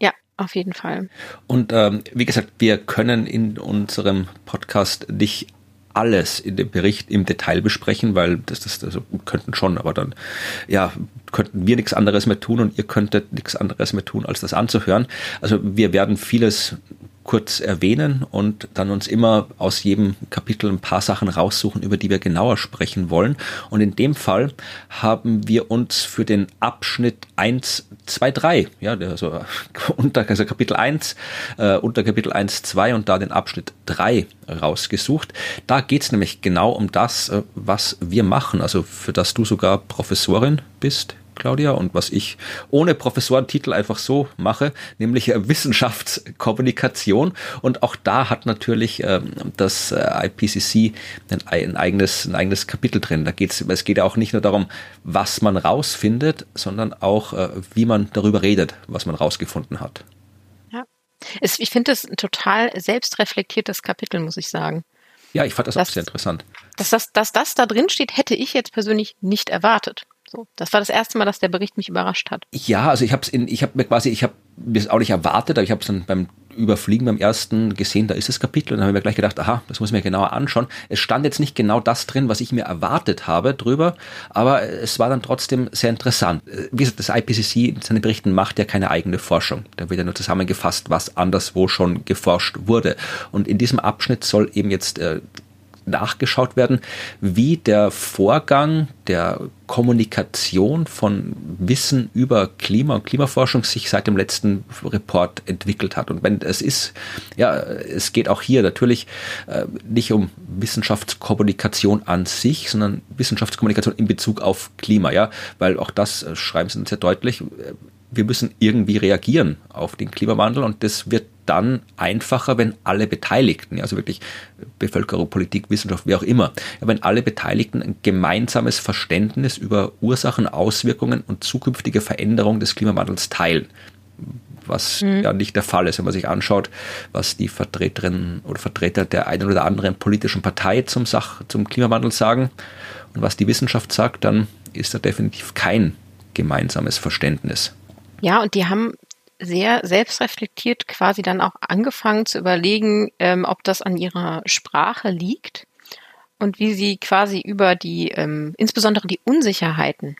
Ja, auf jeden Fall. Und ähm, wie gesagt, wir können in unserem Podcast nicht alles in dem Bericht im Detail besprechen, weil das, das also könnten schon, aber dann ja könnten wir nichts anderes mehr tun und ihr könntet nichts anderes mehr tun, als das anzuhören. Also wir werden vieles kurz erwähnen und dann uns immer aus jedem Kapitel ein paar Sachen raussuchen, über die wir genauer sprechen wollen. Und in dem Fall haben wir uns für den Abschnitt 1, 2, 3, ja, also unter also Kapitel 1, äh, unter Kapitel 1, 2 und da den Abschnitt 3 rausgesucht. Da geht es nämlich genau um das, äh, was wir machen, also für das du sogar Professorin bist Claudia, und was ich ohne Professorentitel einfach so mache, nämlich äh, Wissenschaftskommunikation. Und auch da hat natürlich ähm, das äh, IPCC ein, ein, eigenes, ein eigenes Kapitel drin. Da geht's, es geht ja auch nicht nur darum, was man rausfindet, sondern auch, äh, wie man darüber redet, was man rausgefunden hat. Ja, es, ich finde es ein total selbstreflektiertes Kapitel, muss ich sagen. Ja, ich fand das, das auch sehr interessant. Dass das, dass das da drin steht, hätte ich jetzt persönlich nicht erwartet. So, das war das erste Mal, dass der Bericht mich überrascht hat. Ja, also ich habe in, ich habe mir quasi, ich habe mir das auch nicht erwartet, aber ich habe es dann beim überfliegen beim ersten gesehen, da ist das Kapitel und dann haben wir gleich gedacht, aha, das muss ich mir genauer anschauen. Es stand jetzt nicht genau das drin, was ich mir erwartet habe drüber, aber es war dann trotzdem sehr interessant. Wie gesagt, das IPCC in seinen Berichten macht ja keine eigene Forschung. Da wird ja nur zusammengefasst, was anderswo schon geforscht wurde. Und in diesem Abschnitt soll eben jetzt äh, nachgeschaut werden, wie der Vorgang der Kommunikation von Wissen über Klima und Klimaforschung sich seit dem letzten Report entwickelt hat. Und wenn es ist, ja, es geht auch hier natürlich äh, nicht um Wissenschaftskommunikation an sich, sondern Wissenschaftskommunikation in Bezug auf Klima, ja, weil auch das äh, schreiben sie sehr deutlich. Wir müssen irgendwie reagieren auf den Klimawandel und das wird dann einfacher, wenn alle Beteiligten, also wirklich Bevölkerung, Politik, Wissenschaft, wie auch immer, wenn alle Beteiligten ein gemeinsames Verständnis über Ursachen, Auswirkungen und zukünftige Veränderungen des Klimawandels teilen. Was mhm. ja nicht der Fall ist, wenn man sich anschaut, was die Vertreterinnen oder Vertreter der einen oder anderen politischen Partei zum Sach, zum Klimawandel sagen und was die Wissenschaft sagt, dann ist da definitiv kein gemeinsames Verständnis. Ja, und die haben sehr selbstreflektiert quasi dann auch angefangen zu überlegen, ähm, ob das an ihrer Sprache liegt und wie sie quasi über die, ähm, insbesondere die Unsicherheiten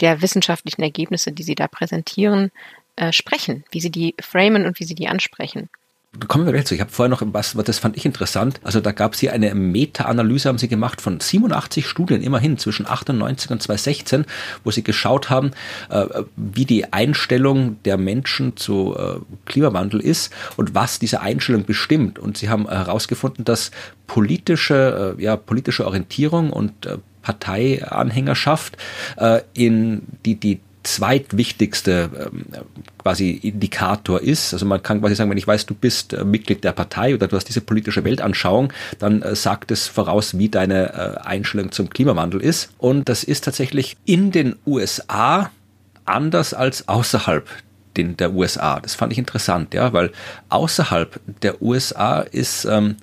der wissenschaftlichen Ergebnisse, die sie da präsentieren, äh, sprechen, wie sie die framen und wie sie die ansprechen kommen wir gleich zu. Ich habe vorher noch was, das fand ich interessant. Also da gab es hier eine Meta-Analyse, haben sie gemacht von 87 Studien immerhin zwischen 98 und 2016, wo sie geschaut haben, äh, wie die Einstellung der Menschen zu äh, Klimawandel ist und was diese Einstellung bestimmt. Und sie haben herausgefunden, dass politische, äh, ja, politische Orientierung und äh, Parteianhängerschaft äh, in die, die zweitwichtigste ähm, quasi Indikator ist. Also man kann quasi sagen, wenn ich weiß, du bist äh, Mitglied der Partei oder du hast diese politische Weltanschauung, dann äh, sagt es voraus, wie deine äh, Einstellung zum Klimawandel ist. Und das ist tatsächlich in den USA anders als außerhalb den, der USA. Das fand ich interessant, ja, weil außerhalb der USA ist ähm,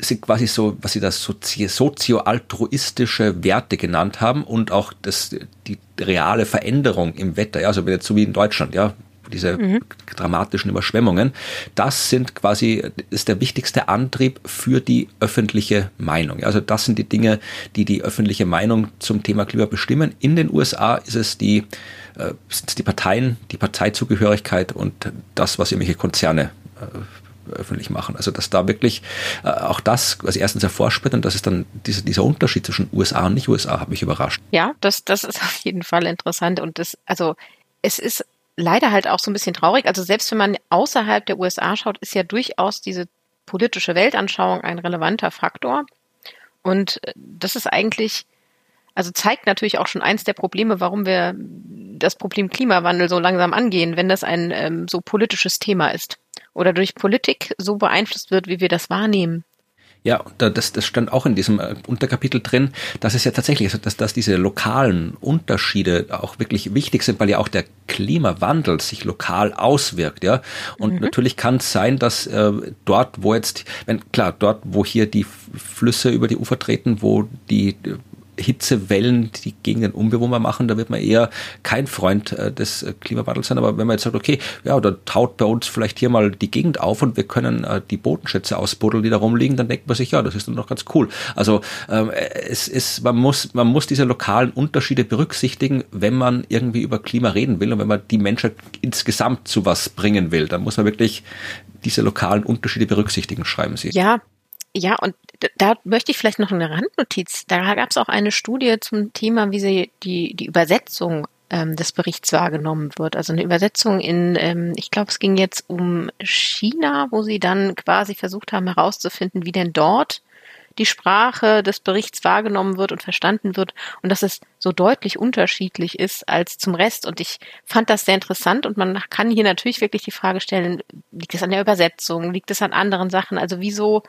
sind quasi so, was sie das sozio-altruistische Werte genannt haben und auch das, die reale Veränderung im Wetter, ja, also jetzt so wie in Deutschland, ja, diese mhm. dramatischen Überschwemmungen, das sind quasi, ist der wichtigste Antrieb für die öffentliche Meinung. Also das sind die Dinge, die die öffentliche Meinung zum Thema Klima bestimmen. In den USA ist es die, äh, sind es die Parteien, die Parteizugehörigkeit und das, was irgendwelche Konzerne äh, öffentlich machen. Also dass da wirklich äh, auch das als erstens erforscht wird und das ist dann diese, dieser Unterschied zwischen USA und nicht USA hat mich überrascht. Ja, das, das ist auf jeden Fall interessant und das, also es ist leider halt auch so ein bisschen traurig. Also selbst wenn man außerhalb der USA schaut, ist ja durchaus diese politische Weltanschauung ein relevanter Faktor. Und äh, das ist eigentlich, also zeigt natürlich auch schon eins der Probleme, warum wir das Problem Klimawandel so langsam angehen, wenn das ein ähm, so politisches Thema ist oder durch Politik so beeinflusst wird, wie wir das wahrnehmen. Ja, das, das stand auch in diesem äh, Unterkapitel drin, dass es ja tatsächlich ist, dass, dass diese lokalen Unterschiede auch wirklich wichtig sind, weil ja auch der Klimawandel sich lokal auswirkt, ja. Und mhm. natürlich kann es sein, dass äh, dort, wo jetzt, wenn klar, dort, wo hier die Flüsse über die Ufer treten, wo die Hitzewellen, die gegen den unbewohnbar machen, da wird man eher kein Freund äh, des äh, Klimawandels sein. Aber wenn man jetzt sagt, okay, ja, da taut bei uns vielleicht hier mal die Gegend auf und wir können äh, die Bodenschätze ausbuddeln, die da rumliegen, dann denkt man sich, ja, das ist dann noch ganz cool. Also ähm, es ist, man muss, man muss diese lokalen Unterschiede berücksichtigen, wenn man irgendwie über Klima reden will und wenn man die Menschheit insgesamt zu was bringen will. Dann muss man wirklich diese lokalen Unterschiede berücksichtigen, schreiben Sie. Ja, ja, und da möchte ich vielleicht noch eine Randnotiz. Da gab es auch eine Studie zum Thema, wie sie die, die Übersetzung ähm, des Berichts wahrgenommen wird. Also eine Übersetzung in, ähm, ich glaube, es ging jetzt um China, wo sie dann quasi versucht haben herauszufinden, wie denn dort die Sprache des Berichts wahrgenommen wird und verstanden wird und dass es so deutlich unterschiedlich ist als zum Rest. Und ich fand das sehr interessant und man kann hier natürlich wirklich die Frage stellen, liegt es an der Übersetzung, liegt es an anderen Sachen? Also wieso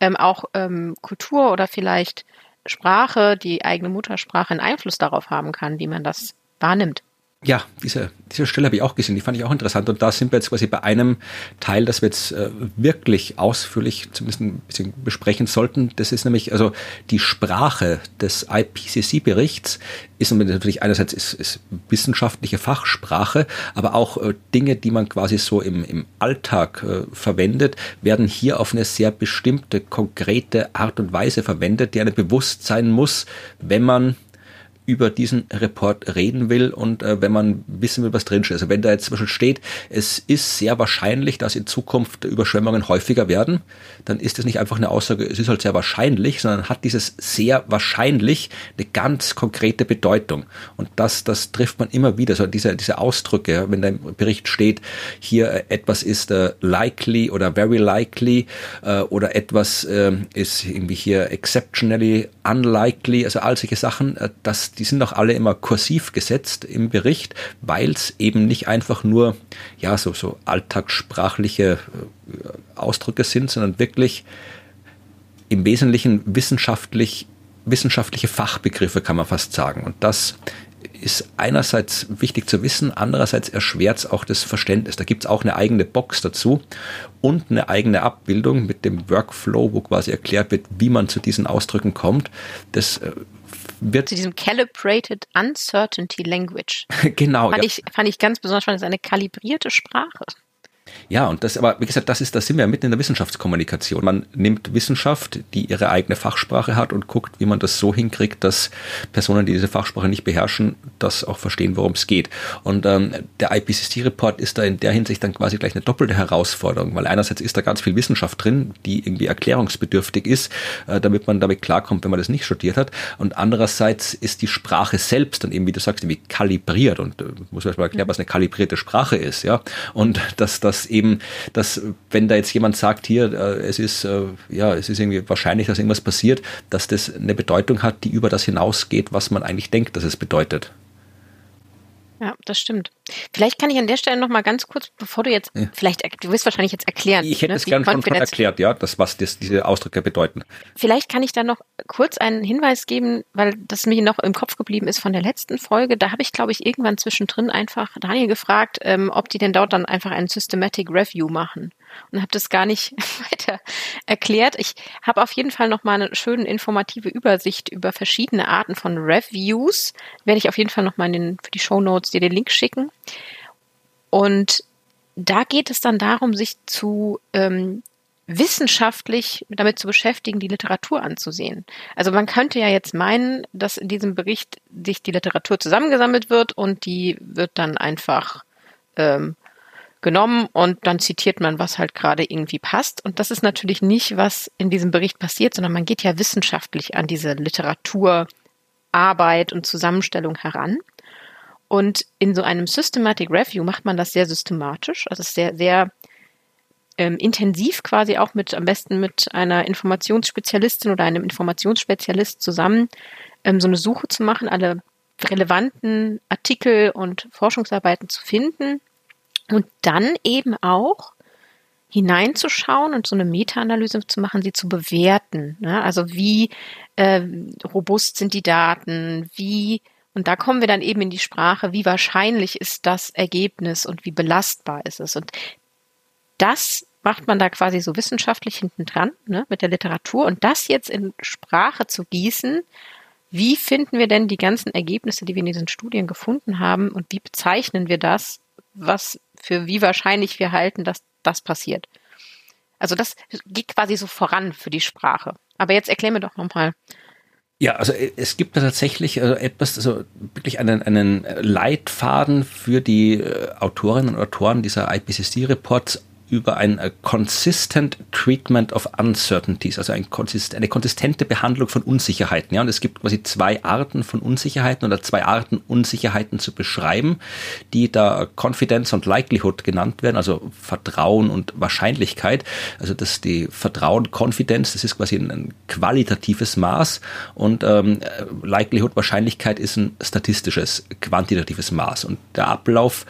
ähm, auch ähm, Kultur oder vielleicht Sprache, die eigene Muttersprache einen Einfluss darauf haben kann, wie man das wahrnimmt. Ja, diese, diese Stelle habe ich auch gesehen, die fand ich auch interessant. Und da sind wir jetzt quasi bei einem Teil, das wir jetzt äh, wirklich ausführlich zumindest ein bisschen besprechen sollten. Das ist nämlich, also die Sprache des IPCC-Berichts ist natürlich einerseits ist, ist wissenschaftliche Fachsprache, aber auch äh, Dinge, die man quasi so im, im Alltag äh, verwendet, werden hier auf eine sehr bestimmte, konkrete Art und Weise verwendet, die einem bewusst sein muss, wenn man über diesen Report reden will und äh, wenn man wissen will, was drinsteht. Also wenn da jetzt zum Beispiel steht, es ist sehr wahrscheinlich, dass in Zukunft Überschwemmungen häufiger werden, dann ist das nicht einfach eine Aussage, es ist halt sehr wahrscheinlich, sondern hat dieses sehr wahrscheinlich eine ganz konkrete Bedeutung. Und das, das trifft man immer wieder, so diese, diese Ausdrücke, wenn da im Bericht steht, hier äh, etwas ist äh, likely oder very likely äh, oder etwas äh, ist irgendwie hier exceptionally unlikely, also all solche Sachen, äh, die sind auch alle immer kursiv gesetzt im Bericht, weil es eben nicht einfach nur ja so so alltagssprachliche äh, Ausdrücke sind, sondern wirklich im Wesentlichen wissenschaftlich wissenschaftliche Fachbegriffe kann man fast sagen und das ist einerseits wichtig zu wissen, andererseits erschwert es auch das Verständnis. Da gibt es auch eine eigene Box dazu und eine eigene Abbildung mit dem Workflow, wo quasi erklärt wird, wie man zu diesen Ausdrücken kommt. Das äh, wird zu diesem Calibrated Uncertainty Language. genau. Fand, ja. ich, fand ich ganz besonders spannend. Das ist eine kalibrierte Sprache. Ja, und das, aber wie gesagt, das ist, da sind wir mitten in der Wissenschaftskommunikation. Man nimmt Wissenschaft, die ihre eigene Fachsprache hat und guckt, wie man das so hinkriegt, dass Personen, die diese Fachsprache nicht beherrschen, das auch verstehen, worum es geht. Und ähm, der IPCC-Report ist da in der Hinsicht dann quasi gleich eine doppelte Herausforderung, weil einerseits ist da ganz viel Wissenschaft drin, die irgendwie erklärungsbedürftig ist, äh, damit man damit klarkommt, wenn man das nicht studiert hat. Und andererseits ist die Sprache selbst dann eben, wie du sagst, irgendwie kalibriert und äh, muss man mal erklären, was eine kalibrierte Sprache ist, ja. Und dass das eben, dass wenn da jetzt jemand sagt, hier, äh, es ist, äh, ja, es ist irgendwie wahrscheinlich, dass irgendwas passiert, dass das eine Bedeutung hat, die über das hinausgeht, was man eigentlich denkt, dass es bedeutet. Ja, das stimmt. Vielleicht kann ich an der Stelle noch mal ganz kurz, bevor du jetzt, ja. vielleicht, du wirst wahrscheinlich jetzt erklären. Ich hätte ne, es gerne schon, schon erklärt, ja, das, was das, diese Ausdrücke bedeuten. Vielleicht kann ich da noch kurz einen Hinweis geben, weil das mir noch im Kopf geblieben ist von der letzten Folge. Da habe ich, glaube ich, irgendwann zwischendrin einfach Daniel gefragt, ähm, ob die denn dort dann einfach ein Systematic Review machen und habe das gar nicht weiter erklärt. Ich habe auf jeden Fall noch mal eine schöne informative Übersicht über verschiedene Arten von Reviews. Werde ich auf jeden Fall noch mal in den, für die Show Notes dir den Link schicken. Und da geht es dann darum, sich zu ähm, wissenschaftlich damit zu beschäftigen, die Literatur anzusehen. Also man könnte ja jetzt meinen, dass in diesem Bericht sich die Literatur zusammengesammelt wird und die wird dann einfach ähm, genommen und dann zitiert man, was halt gerade irgendwie passt. Und das ist natürlich nicht, was in diesem Bericht passiert, sondern man geht ja wissenschaftlich an diese Literaturarbeit und Zusammenstellung heran. Und in so einem Systematic Review macht man das sehr systematisch, also sehr, sehr ähm, intensiv quasi auch mit, am besten mit einer Informationsspezialistin oder einem Informationsspezialist zusammen ähm, so eine Suche zu machen, alle relevanten Artikel und Forschungsarbeiten zu finden und dann eben auch hineinzuschauen und so eine Meta-Analyse zu machen, sie zu bewerten. Ne? Also wie äh, robust sind die Daten, wie, und da kommen wir dann eben in die Sprache, wie wahrscheinlich ist das Ergebnis und wie belastbar ist es. Und das macht man da quasi so wissenschaftlich hinten dran, ne, mit der Literatur. Und das jetzt in Sprache zu gießen, wie finden wir denn die ganzen Ergebnisse, die wir in diesen Studien gefunden haben und wie bezeichnen wir das, was für wie wahrscheinlich wir halten, dass das passiert. Also das geht quasi so voran für die Sprache. Aber jetzt erklär mir doch nochmal. Ja, also äh, es gibt da tatsächlich also etwas, also wirklich einen, einen Leitfaden für die äh, Autorinnen und Autoren dieser IPCC-Reports über ein äh, consistent treatment of uncertainties, also ein konsist eine konsistente Behandlung von Unsicherheiten. Ja, und es gibt quasi zwei Arten von Unsicherheiten oder zwei Arten Unsicherheiten zu beschreiben, die da Confidence und Likelihood genannt werden, also Vertrauen und Wahrscheinlichkeit. Also das die Vertrauen, Confidence, das ist quasi ein, ein qualitatives Maß und ähm, Likelihood, Wahrscheinlichkeit ist ein statistisches, quantitatives Maß. Und der Ablauf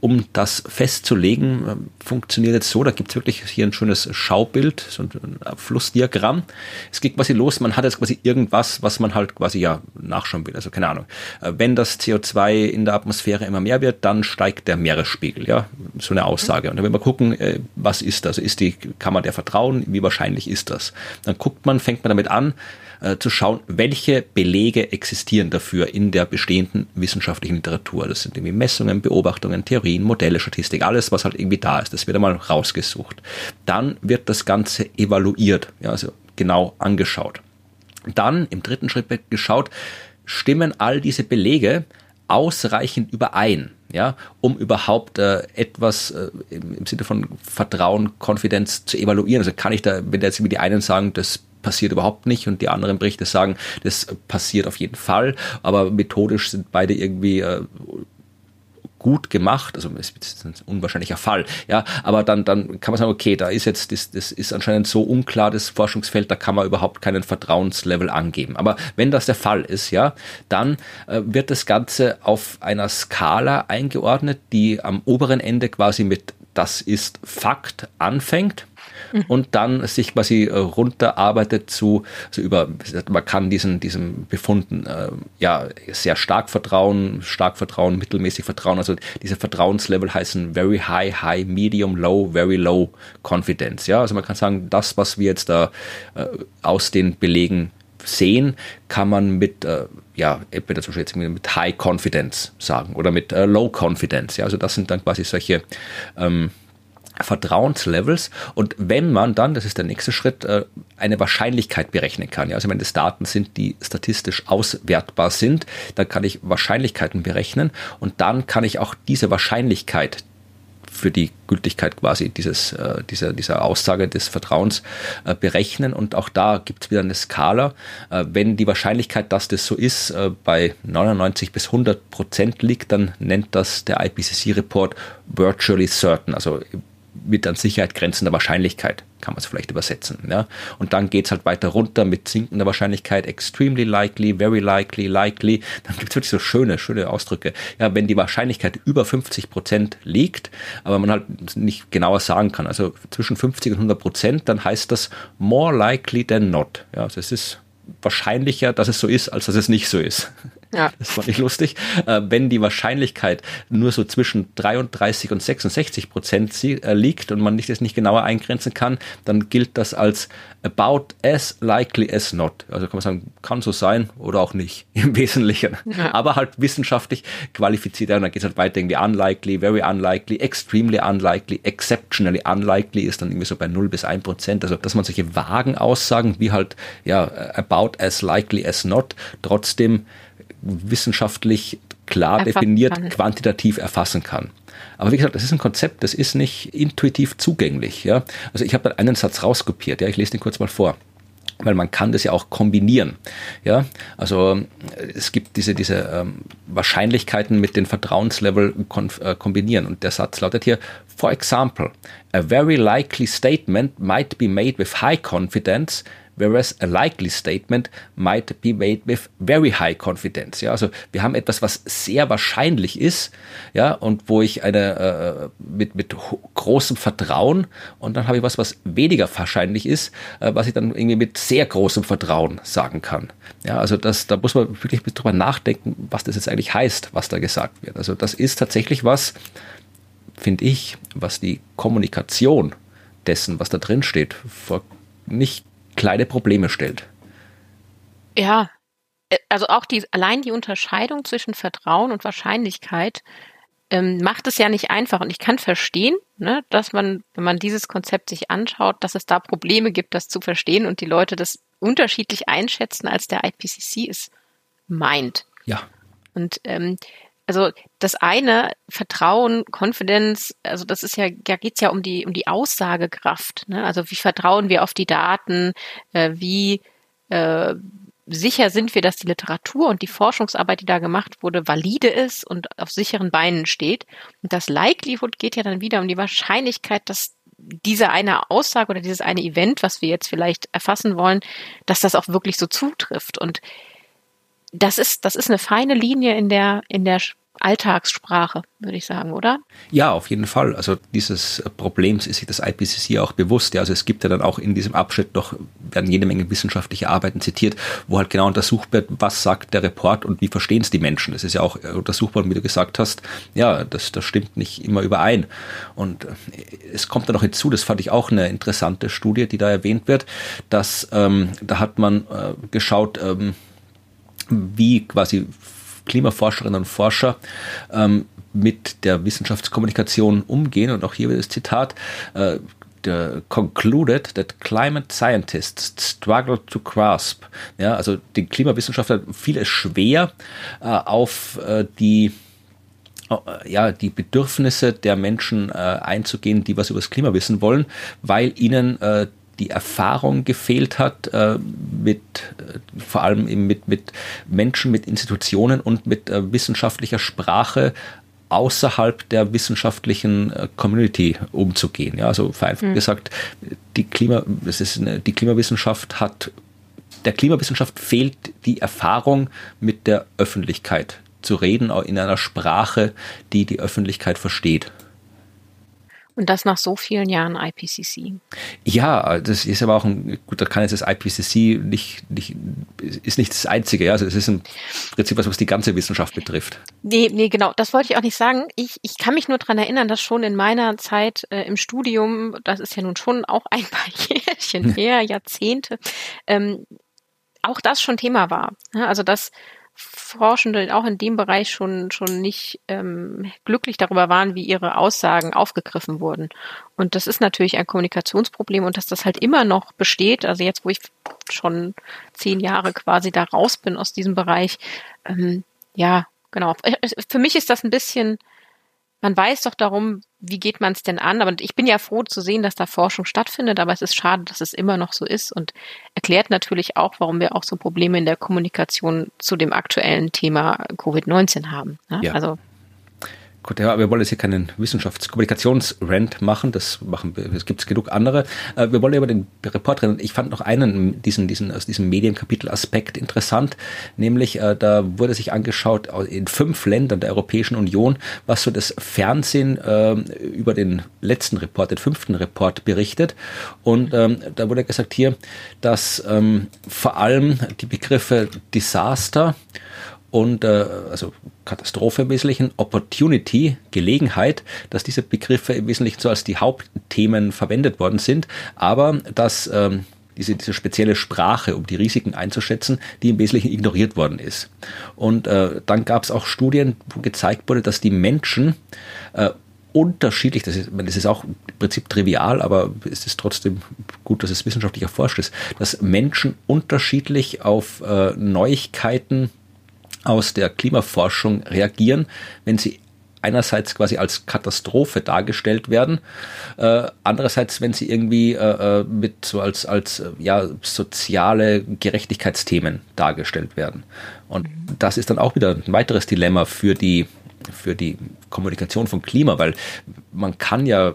um das festzulegen, funktioniert jetzt so, da gibt es wirklich hier ein schönes Schaubild, so ein Flussdiagramm. Es geht quasi los, man hat jetzt quasi irgendwas, was man halt quasi ja nachschauen will. Also keine Ahnung. Wenn das CO2 in der Atmosphäre immer mehr wird, dann steigt der Meeresspiegel, ja. So eine Aussage. Und dann will man gucken, was ist das? Ist die, kann man der vertrauen? Wie wahrscheinlich ist das? Dann guckt man, fängt man damit an, äh, zu schauen, welche Belege existieren dafür in der bestehenden wissenschaftlichen Literatur. Das sind irgendwie Messungen, Beobachtungen, Theorien, Modelle, Statistik, alles, was halt irgendwie da ist. Das wird einmal rausgesucht. Dann wird das Ganze evaluiert, ja, also genau angeschaut. Dann im dritten Schritt wird geschaut, stimmen all diese Belege ausreichend überein, ja, um überhaupt äh, etwas äh, im, im, Sinne von Vertrauen, Konfidenz zu evaluieren. Also kann ich da, wenn jetzt wie die einen sagen, das passiert überhaupt nicht und die anderen Berichte sagen, das passiert auf jeden Fall, aber methodisch sind beide irgendwie äh, gut gemacht, also es ist ein unwahrscheinlicher Fall, ja, aber dann, dann kann man sagen, okay, da ist jetzt, das, das ist anscheinend so unklar, das Forschungsfeld, da kann man überhaupt keinen Vertrauenslevel angeben. Aber wenn das der Fall ist, ja, dann äh, wird das Ganze auf einer Skala eingeordnet, die am oberen Ende quasi mit das ist Fakt anfängt und dann sich quasi äh, runterarbeitet zu, also über, man kann diesen, diesen Befunden äh, ja sehr stark vertrauen, stark vertrauen, mittelmäßig vertrauen. Also diese Vertrauenslevel heißen very high, high, medium, low, very low confidence. Ja, also man kann sagen, das, was wir jetzt da äh, aus den Belegen sehen, kann man mit äh, ja, entweder zum Beispiel mit High Confidence sagen oder mit äh, Low Confidence. Ja, also das sind dann quasi solche ähm, Vertrauenslevels. Und wenn man dann, das ist der nächste Schritt, äh, eine Wahrscheinlichkeit berechnen kann, ja, also wenn das Daten sind, die statistisch auswertbar sind, dann kann ich Wahrscheinlichkeiten berechnen und dann kann ich auch diese Wahrscheinlichkeit für die Gültigkeit quasi dieses, äh, dieser, dieser Aussage des Vertrauens äh, berechnen. Und auch da gibt es wieder eine Skala. Wenn die Wahrscheinlichkeit, dass das so ist, bei 99 bis 100 Prozent liegt, dann nennt das der IPCC-Report virtually certain, also mit an Sicherheit grenzender Wahrscheinlichkeit, kann man es vielleicht übersetzen. Ja? Und dann geht es halt weiter runter mit sinkender Wahrscheinlichkeit, extremely likely, very likely, likely. Dann gibt es wirklich so schöne, schöne Ausdrücke. Ja, wenn die Wahrscheinlichkeit über 50 Prozent liegt, aber man halt nicht genauer sagen kann, also zwischen 50 und 100 Prozent, dann heißt das more likely than not. Ja, also es ist wahrscheinlicher, dass es so ist, als dass es nicht so ist. Ja. Das fand ich lustig. Äh, wenn die Wahrscheinlichkeit nur so zwischen 33 und 66 Prozent äh, liegt und man nicht, das nicht genauer eingrenzen kann, dann gilt das als about as likely as not. Also kann man sagen, kann so sein oder auch nicht im Wesentlichen. Ja. Aber halt wissenschaftlich qualifiziert. Und dann geht es halt weiter irgendwie unlikely, very unlikely, extremely unlikely, exceptionally unlikely ist dann irgendwie so bei 0 bis 1 Prozent. Also dass man solche vagen Aussagen wie halt ja about as likely as not trotzdem wissenschaftlich klar erfassen definiert kann. quantitativ erfassen kann. Aber wie gesagt, das ist ein Konzept, das ist nicht intuitiv zugänglich. Ja? Also ich habe da einen Satz rauskopiert, ja, ich lese den kurz mal vor weil man kann das ja auch kombinieren. Ja, also es gibt diese, diese ähm, Wahrscheinlichkeiten mit den Vertrauenslevel äh, kombinieren. Und der Satz lautet hier, for example, a very likely statement might be made with high confidence whereas a likely statement might be made with very high confidence. Ja, also wir haben etwas, was sehr wahrscheinlich ist, ja, und wo ich eine äh, mit mit großem Vertrauen und dann habe ich was, was weniger wahrscheinlich ist, äh, was ich dann irgendwie mit sehr großem Vertrauen sagen kann. Ja, also das, da muss man wirklich drüber nachdenken, was das jetzt eigentlich heißt, was da gesagt wird. Also das ist tatsächlich was, finde ich, was die Kommunikation dessen, was da drin steht, vor nicht kleine Probleme stellt. Ja, äh, also auch die, allein die Unterscheidung zwischen Vertrauen und Wahrscheinlichkeit ähm, macht es ja nicht einfach. Und ich kann verstehen, ne, dass man, wenn man dieses Konzept sich anschaut, dass es da Probleme gibt, das zu verstehen und die Leute das unterschiedlich einschätzen, als der IPCC es meint. Ja. Und ähm, also das eine, Vertrauen, Confidence, also das ist ja, da geht's ja um die, um die Aussagekraft. Ne? Also wie vertrauen wir auf die Daten, äh, wie äh, sicher sind wir, dass die Literatur und die Forschungsarbeit, die da gemacht wurde, valide ist und auf sicheren Beinen steht. Und das Likelihood geht ja dann wieder um die Wahrscheinlichkeit, dass diese eine Aussage oder dieses eine Event, was wir jetzt vielleicht erfassen wollen, dass das auch wirklich so zutrifft. Und das ist, das ist eine feine Linie in der, in der Alltagssprache, würde ich sagen, oder? Ja, auf jeden Fall. Also dieses Problems ist sich das IPCC auch bewusst. Ja, also es gibt ja dann auch in diesem Abschnitt noch, werden jede Menge wissenschaftliche Arbeiten zitiert, wo halt genau untersucht wird, was sagt der Report und wie verstehen es die Menschen. Das ist ja auch untersucht worden, wie du gesagt hast. Ja, das, das stimmt nicht immer überein. Und äh, es kommt dann noch hinzu, das fand ich auch eine interessante Studie, die da erwähnt wird, dass ähm, da hat man äh, geschaut, ähm, wie quasi Klimaforscherinnen und Forscher ähm, mit der Wissenschaftskommunikation umgehen. Und auch hier wird das Zitat, äh, concluded that climate scientists struggle to grasp. Ja, also die Klimawissenschaftler fiel es schwer, äh, auf äh, die äh, ja, die Bedürfnisse der Menschen äh, einzugehen, die was über das Klima wissen wollen, weil ihnen äh, die Erfahrung gefehlt hat, äh, mit, äh, vor allem eben mit, mit Menschen, mit Institutionen und mit äh, wissenschaftlicher Sprache außerhalb der wissenschaftlichen äh, Community umzugehen. Ja, also vereinfacht mhm. gesagt, die Klima, das ist eine, die Klimawissenschaft hat, der Klimawissenschaft fehlt die Erfahrung mit der Öffentlichkeit zu reden in einer Sprache, die die Öffentlichkeit versteht. Und das nach so vielen Jahren IPCC. Ja, das ist aber auch ein, gut, da kann jetzt das IPCC nicht, nicht, ist nicht das Einzige, ja. Also es ist im Prinzip was, was die ganze Wissenschaft betrifft. Nee, nee, genau. Das wollte ich auch nicht sagen. Ich, ich kann mich nur daran erinnern, dass schon in meiner Zeit äh, im Studium, das ist ja nun schon auch ein paar Jährchen her, Jahrzehnte, ähm, auch das schon Thema war. Also dass Forschende auch in dem Bereich schon schon nicht ähm, glücklich darüber waren, wie ihre Aussagen aufgegriffen wurden. Und das ist natürlich ein Kommunikationsproblem und dass das halt immer noch besteht. Also jetzt, wo ich schon zehn Jahre quasi da raus bin aus diesem Bereich, ähm, ja, genau. Für mich ist das ein bisschen man weiß doch darum, wie geht man es denn an? Aber ich bin ja froh zu sehen, dass da Forschung stattfindet, aber es ist schade, dass es immer noch so ist und erklärt natürlich auch, warum wir auch so Probleme in der Kommunikation zu dem aktuellen Thema Covid-19 haben. Ne? Ja. Also Gut, ja, wir wollen jetzt hier keinen Wissenschaftskommunikationsrand machen, das machen es gibt genug andere. Äh, wir wollen über den Report reden. Ich fand noch einen, diesen, diesen, aus diesem Medienkapitel-Aspekt interessant, nämlich äh, da wurde sich angeschaut in fünf Ländern der Europäischen Union, was so das Fernsehen äh, über den letzten Report, den fünften Report berichtet. Und ähm, da wurde gesagt hier, dass ähm, vor allem die Begriffe Disaster und äh, also Katastrophe im Wesentlichen, Opportunity, Gelegenheit, dass diese Begriffe im Wesentlichen so als die Hauptthemen verwendet worden sind, aber dass ähm, diese, diese spezielle Sprache, um die Risiken einzuschätzen, die im Wesentlichen ignoriert worden ist. Und äh, dann gab es auch Studien, wo gezeigt wurde, dass die Menschen äh, unterschiedlich, das ist, das ist auch im Prinzip trivial, aber es ist trotzdem gut, dass es wissenschaftlich erforscht ist, dass Menschen unterschiedlich auf äh, Neuigkeiten aus der Klimaforschung reagieren, wenn sie einerseits quasi als Katastrophe dargestellt werden, äh, andererseits, wenn sie irgendwie äh, äh mit so als, als äh, ja, soziale Gerechtigkeitsthemen dargestellt werden. Und das ist dann auch wieder ein weiteres Dilemma für die, für die Kommunikation von Klima, weil man kann ja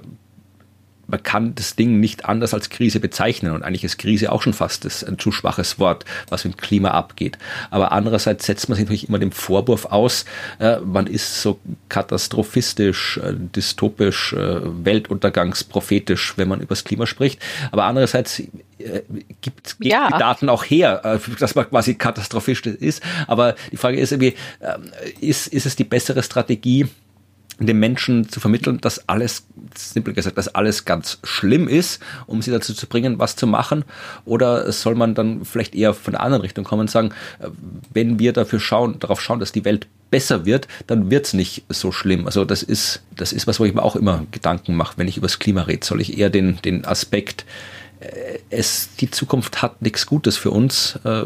man kann das Ding nicht anders als Krise bezeichnen und eigentlich ist Krise auch schon fast das, ein zu schwaches Wort, was mit Klima abgeht. Aber andererseits setzt man sich natürlich immer dem Vorwurf aus, äh, man ist so katastrophistisch, äh, dystopisch, äh, weltuntergangsprophetisch, wenn man über das Klima spricht. Aber andererseits äh, gibt, gibt ja. die Daten auch her, äh, dass man quasi katastrophistisch ist. Aber die Frage ist irgendwie, äh, ist, ist es die bessere Strategie, den Menschen zu vermitteln, dass alles, simpel gesagt, dass alles ganz schlimm ist, um sie dazu zu bringen, was zu machen? Oder soll man dann vielleicht eher von der anderen Richtung kommen und sagen, äh, wenn wir dafür schauen, darauf schauen, dass die Welt besser wird, dann wird's nicht so schlimm. Also das ist, das ist was, wo ich mir auch immer Gedanken mache, wenn ich über das Klima rede. Soll ich eher den, den Aspekt, äh, es, die Zukunft hat nichts Gutes für uns äh,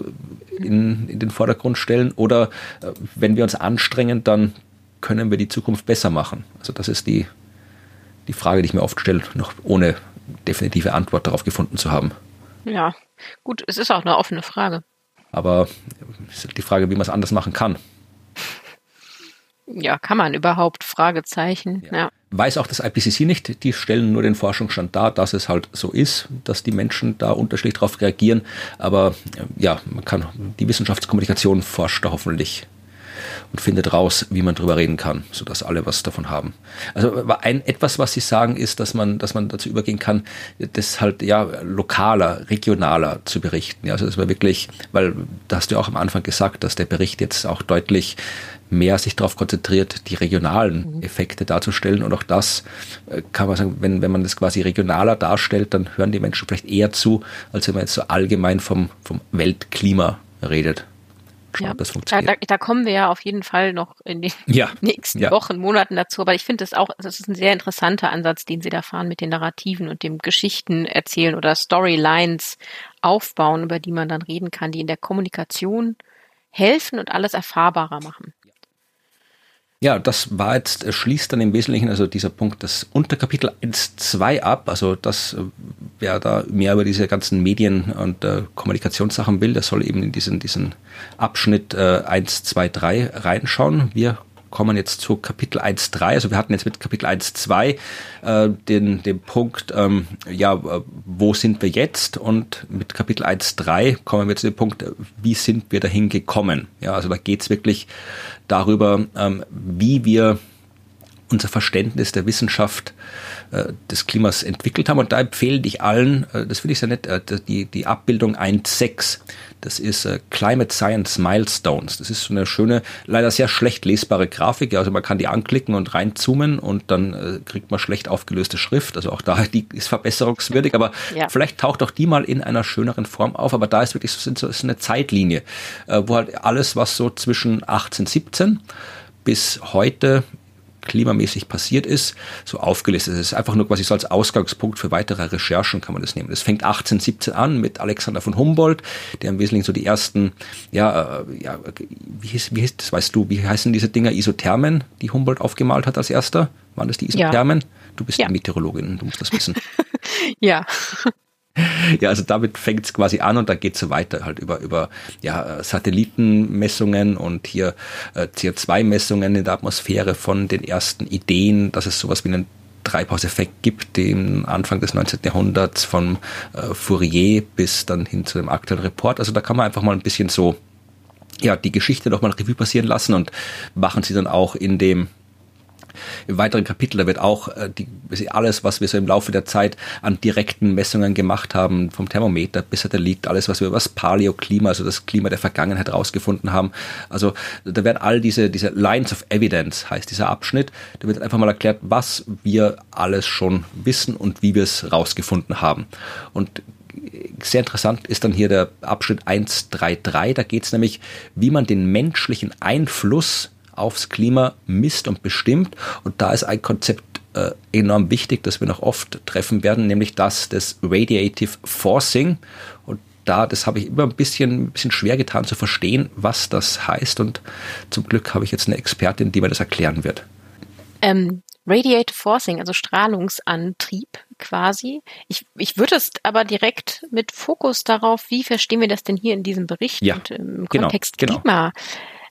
in, in den Vordergrund stellen oder äh, wenn wir uns anstrengen, dann können wir die Zukunft besser machen? Also das ist die, die Frage, die ich mir oft stelle, noch ohne definitive Antwort darauf gefunden zu haben. Ja, gut, es ist auch eine offene Frage. Aber es ist die Frage, wie man es anders machen kann. Ja, kann man überhaupt? Fragezeichen. Ja. ja. Weiß auch das IPCC nicht. Die stellen nur den Forschungsstand dar, dass es halt so ist, dass die Menschen da unterschiedlich darauf reagieren. Aber ja, man kann, die Wissenschaftskommunikation forscht da hoffentlich und findet raus, wie man drüber reden kann, sodass alle was davon haben. Also ein, etwas, was Sie sagen, ist, dass man, dass man dazu übergehen kann, das halt ja lokaler, regionaler zu berichten. Ja, also dass man wirklich, weil da hast du ja auch am Anfang gesagt, dass der Bericht jetzt auch deutlich mehr sich darauf konzentriert, die regionalen mhm. Effekte darzustellen. Und auch das äh, kann man sagen, wenn, wenn man das quasi regionaler darstellt, dann hören die Menschen vielleicht eher zu, als wenn man jetzt so allgemein vom, vom Weltklima redet. Ja, das funktioniert. Da, da, da, kommen wir ja auf jeden Fall noch in den ja. nächsten ja. Wochen, Monaten dazu. Aber ich finde es auch, das ist ein sehr interessanter Ansatz, den Sie da fahren mit den Narrativen und dem Geschichten erzählen oder Storylines aufbauen, über die man dann reden kann, die in der Kommunikation helfen und alles erfahrbarer machen. Ja, das war jetzt, äh, schließt dann im Wesentlichen also dieser Punkt das Unterkapitel 1.2 ab. Also das, äh, wer da mehr über diese ganzen Medien- und äh, Kommunikationssachen will, der soll eben in diesen, diesen Abschnitt äh, 1, 2, 3 reinschauen. Wir kommen jetzt zu Kapitel 1.3. Also wir hatten jetzt mit Kapitel 1.2 äh, den, den Punkt, ähm, ja, äh, wo sind wir jetzt? Und mit Kapitel 1.3 kommen wir zu dem Punkt, äh, wie sind wir dahin gekommen? Ja, also da geht's wirklich darüber, ähm, wie wir unser Verständnis der Wissenschaft äh, des Klimas entwickelt haben. Und da empfehle ich allen, äh, das finde ich sehr nett, äh, die, die Abbildung 1.6. Das ist Climate Science Milestones. Das ist so eine schöne, leider sehr schlecht lesbare Grafik. Also man kann die anklicken und reinzoomen und dann kriegt man schlecht aufgelöste Schrift. Also auch da, die ist verbesserungswürdig, aber ja. vielleicht taucht auch die mal in einer schöneren Form auf. Aber da ist wirklich so, so ist eine Zeitlinie, wo halt alles, was so zwischen 1817 bis heute klimamäßig passiert ist, so aufgelistet. Es ist einfach nur quasi so als Ausgangspunkt für weitere Recherchen kann man das nehmen. Das fängt 1817 an mit Alexander von Humboldt, der im Wesentlichen so die ersten, ja, äh, ja wie hieß, wie hieß das, weißt du, wie heißen diese Dinger, Isothermen, die Humboldt aufgemalt hat als erster? Waren das die Isothermen? Ja. Du bist ja. Meteorologin, du musst das wissen. ja. ja, also damit fängt es quasi an und dann geht es so weiter halt über, über ja, Satellitenmessungen und hier äh, CO2-Messungen in der Atmosphäre von den ersten Ideen, dass es sowas wie einen Treibhauseffekt gibt, den Anfang des 19. Jahrhunderts von äh, Fourier bis dann hin zu dem aktuellen Report. Also da kann man einfach mal ein bisschen so ja, die Geschichte nochmal Revue passieren lassen und machen sie dann auch in dem im weiteren Kapitel, da wird auch äh, die, alles, was wir so im Laufe der Zeit an direkten Messungen gemacht haben, vom Thermometer bis Satellit, alles, was wir über das Paleoklima, also das Klima der Vergangenheit rausgefunden haben. Also da werden all diese, diese Lines of Evidence, heißt dieser Abschnitt, da wird einfach mal erklärt, was wir alles schon wissen und wie wir es rausgefunden haben. Und sehr interessant ist dann hier der Abschnitt 133. Da geht es nämlich, wie man den menschlichen Einfluss aufs Klima misst und bestimmt. Und da ist ein Konzept äh, enorm wichtig, das wir noch oft treffen werden, nämlich das des Radiative Forcing. Und da, das habe ich immer ein bisschen, ein bisschen schwer getan zu verstehen, was das heißt. Und zum Glück habe ich jetzt eine Expertin, die mir das erklären wird. Ähm, Radiative Forcing, also Strahlungsantrieb quasi. Ich, ich würde es aber direkt mit Fokus darauf, wie verstehen wir das denn hier in diesem Bericht ja, und im genau, Kontext genau.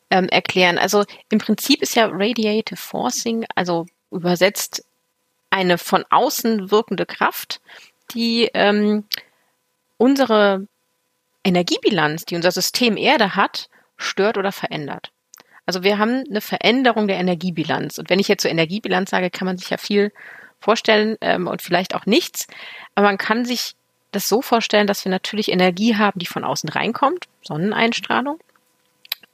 Ähm, erklären. Also im Prinzip ist ja Radiative Forcing, also übersetzt eine von außen wirkende Kraft, die ähm, unsere Energiebilanz, die unser System Erde hat, stört oder verändert. Also wir haben eine Veränderung der Energiebilanz. Und wenn ich jetzt zur Energiebilanz sage, kann man sich ja viel vorstellen ähm, und vielleicht auch nichts. Aber man kann sich das so vorstellen, dass wir natürlich Energie haben, die von außen reinkommt, Sonneneinstrahlung.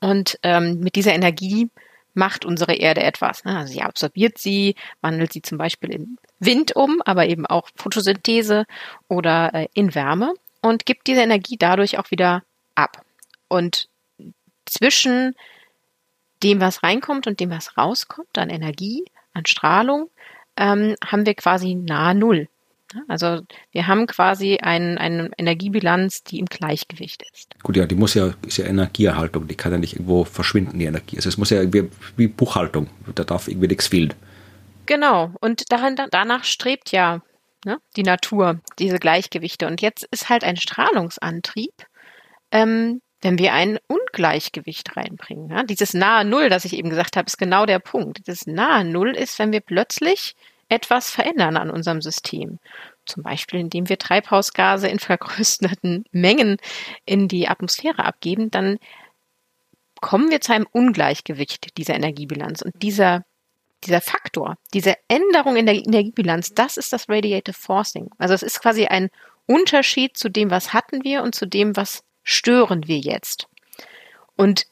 Und ähm, mit dieser Energie macht unsere Erde etwas. Ne? Also sie absorbiert sie, wandelt sie zum Beispiel in Wind um, aber eben auch Photosynthese oder äh, in Wärme und gibt diese Energie dadurch auch wieder ab. Und zwischen dem, was reinkommt und dem, was rauskommt an Energie, an Strahlung, ähm, haben wir quasi nahe Null. Also wir haben quasi ein, eine Energiebilanz, die im Gleichgewicht ist. Gut, ja, die muss ja, ist ja Energieerhaltung, die kann ja nicht irgendwo verschwinden, die Energie. Also es muss ja irgendwie wie Buchhaltung, da darf irgendwie nichts fehlen. Genau, und daran, danach strebt ja ne, die Natur, diese Gleichgewichte. Und jetzt ist halt ein Strahlungsantrieb, ähm, wenn wir ein Ungleichgewicht reinbringen. Ja? Dieses nahe Null, das ich eben gesagt habe, ist genau der Punkt. Das nahe Null ist, wenn wir plötzlich etwas verändern an unserem System. Zum Beispiel, indem wir Treibhausgase in vergrößerten Mengen in die Atmosphäre abgeben, dann kommen wir zu einem Ungleichgewicht dieser Energiebilanz. Und dieser, dieser Faktor, diese Änderung in der Energiebilanz, das ist das Radiative Forcing. Also es ist quasi ein Unterschied zu dem, was hatten wir und zu dem, was stören wir jetzt. Und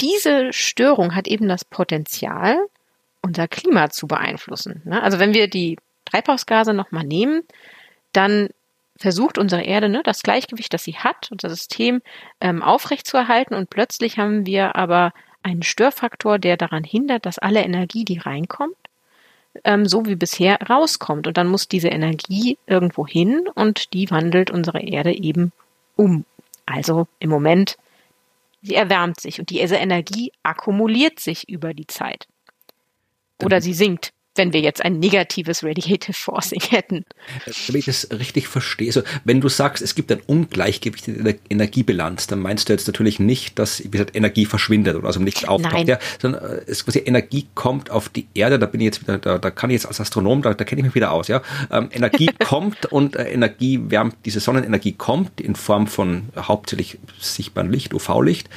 diese Störung hat eben das Potenzial, unser Klima zu beeinflussen. Ne? Also wenn wir die Treibhausgase nochmal nehmen, dann versucht unsere Erde ne, das Gleichgewicht, das sie hat, unser System ähm, aufrechtzuerhalten und plötzlich haben wir aber einen Störfaktor, der daran hindert, dass alle Energie, die reinkommt, ähm, so wie bisher rauskommt. Und dann muss diese Energie irgendwo hin und die wandelt unsere Erde eben um. Also im Moment, sie erwärmt sich und diese Energie akkumuliert sich über die Zeit. Oder sie sinkt wenn wir jetzt ein negatives Radiative Forcing hätten. Wenn ich das richtig verstehe, also wenn du sagst, es gibt ein Ungleichgewicht in der Energiebilanz, dann meinst du jetzt natürlich nicht, dass wie gesagt, Energie verschwindet oder also nichts auftaucht, ja, sondern äh, es quasi Energie kommt auf die Erde, da bin ich jetzt wieder, da, da kann ich jetzt als Astronom, da, da kenne ich mich wieder aus, ja. Ähm, Energie kommt und äh, Energie wärmt, diese Sonnenenergie kommt in Form von hauptsächlich sichtbarem Licht, UV-Licht,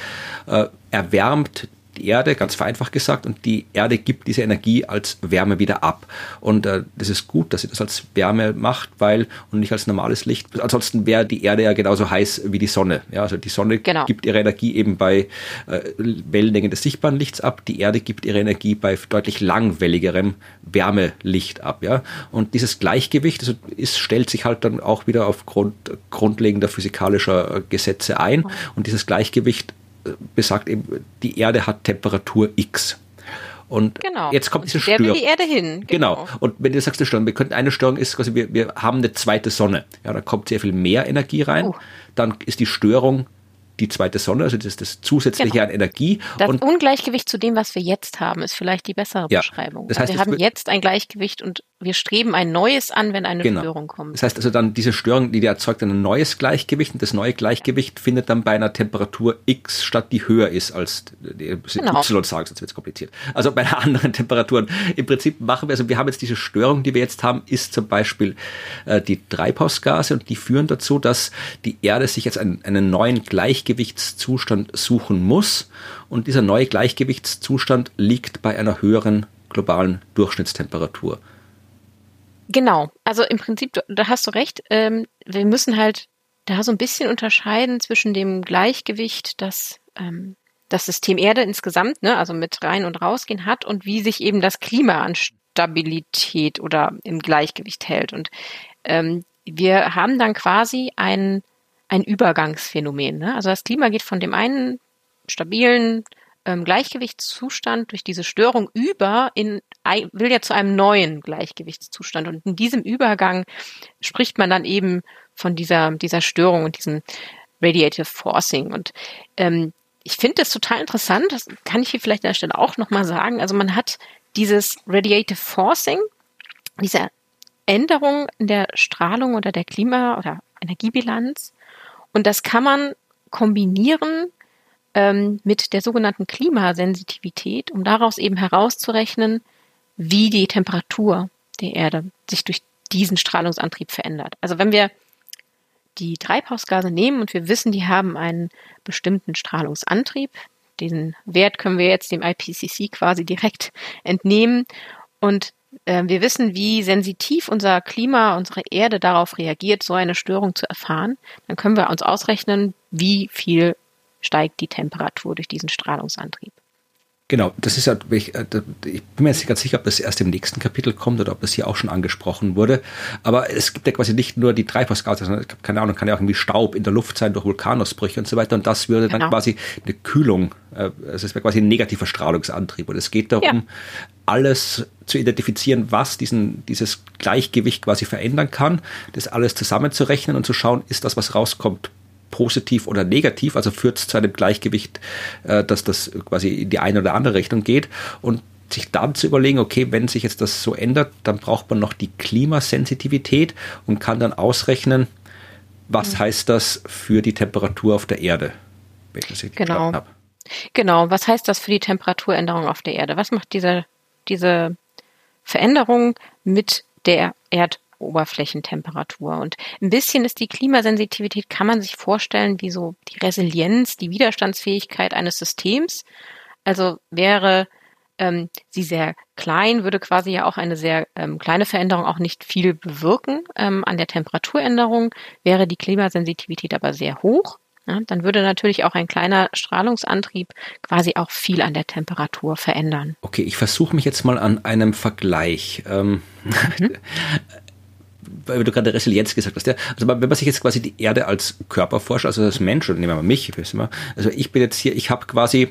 äh, erwärmt die Erde, ganz vereinfacht gesagt, und die Erde gibt diese Energie als Wärme wieder ab. Und äh, das ist gut, dass sie das als Wärme macht, weil und nicht als normales Licht. Ansonsten wäre die Erde ja genauso heiß wie die Sonne. Ja, also die Sonne genau. gibt ihre Energie eben bei äh, Wellenlängen des sichtbaren Lichts ab. Die Erde gibt ihre Energie bei deutlich langwelligerem Wärmelicht ab. Ja, und dieses Gleichgewicht also ist, stellt sich halt dann auch wieder aufgrund grundlegender physikalischer Gesetze ein. Und dieses Gleichgewicht besagt eben, die Erde hat Temperatur X. Und genau. jetzt kommt diese Störung. Die Erde hin. Genau. genau. Und wenn du sagst, eine Störung, wir könnten eine Störung ist quasi, wir, wir haben eine zweite Sonne. Ja, da kommt sehr viel mehr Energie rein. Uh. Dann ist die Störung die zweite Sonne, also das, das zusätzliche genau. an Energie. Das und Ungleichgewicht zu dem, was wir jetzt haben, ist vielleicht die bessere ja, Beschreibung. Das heißt, also wir haben jetzt ein Gleichgewicht und wir streben ein neues an, wenn eine genau. Störung kommt. Das heißt also dann, diese Störung, die erzeugt ein neues Gleichgewicht und das neue Gleichgewicht findet dann bei einer Temperatur X statt, die höher ist als die genau. Y sagen, sonst wird es kompliziert. Also bei einer anderen Temperatur. Im Prinzip machen wir, also wir haben jetzt diese Störung, die wir jetzt haben, ist zum Beispiel äh, die Treibhausgase und die führen dazu, dass die Erde sich jetzt einen, einen neuen Gleichgewichtszustand suchen muss und dieser neue Gleichgewichtszustand liegt bei einer höheren globalen Durchschnittstemperatur. Genau, also im Prinzip, da hast du recht, ähm, wir müssen halt da so ein bisschen unterscheiden zwischen dem Gleichgewicht, das ähm, das System Erde insgesamt, ne, also mit rein und rausgehen hat und wie sich eben das Klima an Stabilität oder im Gleichgewicht hält. Und ähm, wir haben dann quasi ein, ein Übergangsphänomen. Ne? Also das Klima geht von dem einen stabilen ähm, Gleichgewichtszustand durch diese Störung über in will ja zu einem neuen Gleichgewichtszustand und in diesem Übergang spricht man dann eben von dieser dieser Störung und diesem Radiative Forcing und ähm, ich finde das total interessant. Das kann ich hier vielleicht an der Stelle auch nochmal sagen. Also man hat dieses Radiative Forcing, diese Änderung in der Strahlung oder der Klima- oder Energiebilanz. Und das kann man kombinieren ähm, mit der sogenannten Klimasensitivität, um daraus eben herauszurechnen, wie die Temperatur der Erde sich durch diesen Strahlungsantrieb verändert. Also wenn wir die Treibhausgase nehmen und wir wissen, die haben einen bestimmten Strahlungsantrieb, diesen Wert können wir jetzt dem IPCC quasi direkt entnehmen und äh, wir wissen, wie sensitiv unser Klima, unsere Erde darauf reagiert, so eine Störung zu erfahren, dann können wir uns ausrechnen, wie viel steigt die Temperatur durch diesen Strahlungsantrieb. Genau, das ist ja, ich, äh, ich bin mir jetzt nicht ganz sicher, ob das erst im nächsten Kapitel kommt oder ob das hier auch schon angesprochen wurde. Aber es gibt ja quasi nicht nur die Treibhausgase, sondern keine Ahnung, kann ja auch irgendwie Staub in der Luft sein durch Vulkanausbrüche und so weiter. Und das würde genau. dann quasi eine Kühlung, also es wäre quasi ein negativer Strahlungsantrieb. Und es geht darum, ja. alles zu identifizieren, was diesen, dieses Gleichgewicht quasi verändern kann, das alles zusammenzurechnen und zu schauen, ist das, was rauskommt, positiv oder negativ, also führt es zu einem Gleichgewicht, äh, dass das quasi in die eine oder andere Richtung geht und sich dann zu überlegen, okay, wenn sich jetzt das so ändert, dann braucht man noch die Klimasensitivität und kann dann ausrechnen, was mhm. heißt das für die Temperatur auf der Erde, wenn ich das richtig genau. habe. Genau, was heißt das für die Temperaturänderung auf der Erde? Was macht diese, diese Veränderung mit der Erd Oberflächentemperatur. Und ein bisschen ist die Klimasensitivität, kann man sich vorstellen, wie so die Resilienz, die Widerstandsfähigkeit eines Systems. Also wäre ähm, sie sehr klein, würde quasi ja auch eine sehr ähm, kleine Veränderung auch nicht viel bewirken. Ähm, an der Temperaturänderung wäre die Klimasensitivität aber sehr hoch. Ja, dann würde natürlich auch ein kleiner Strahlungsantrieb quasi auch viel an der Temperatur verändern. Okay, ich versuche mich jetzt mal an einem Vergleich. Ähm, mhm. weil du gerade Resilienz gesagt hast, ja. Also wenn man sich jetzt quasi die Erde als Körper forscht, also als Mensch, oder nehmen wir mal mich, wissen wir, also ich bin jetzt hier, ich habe quasi,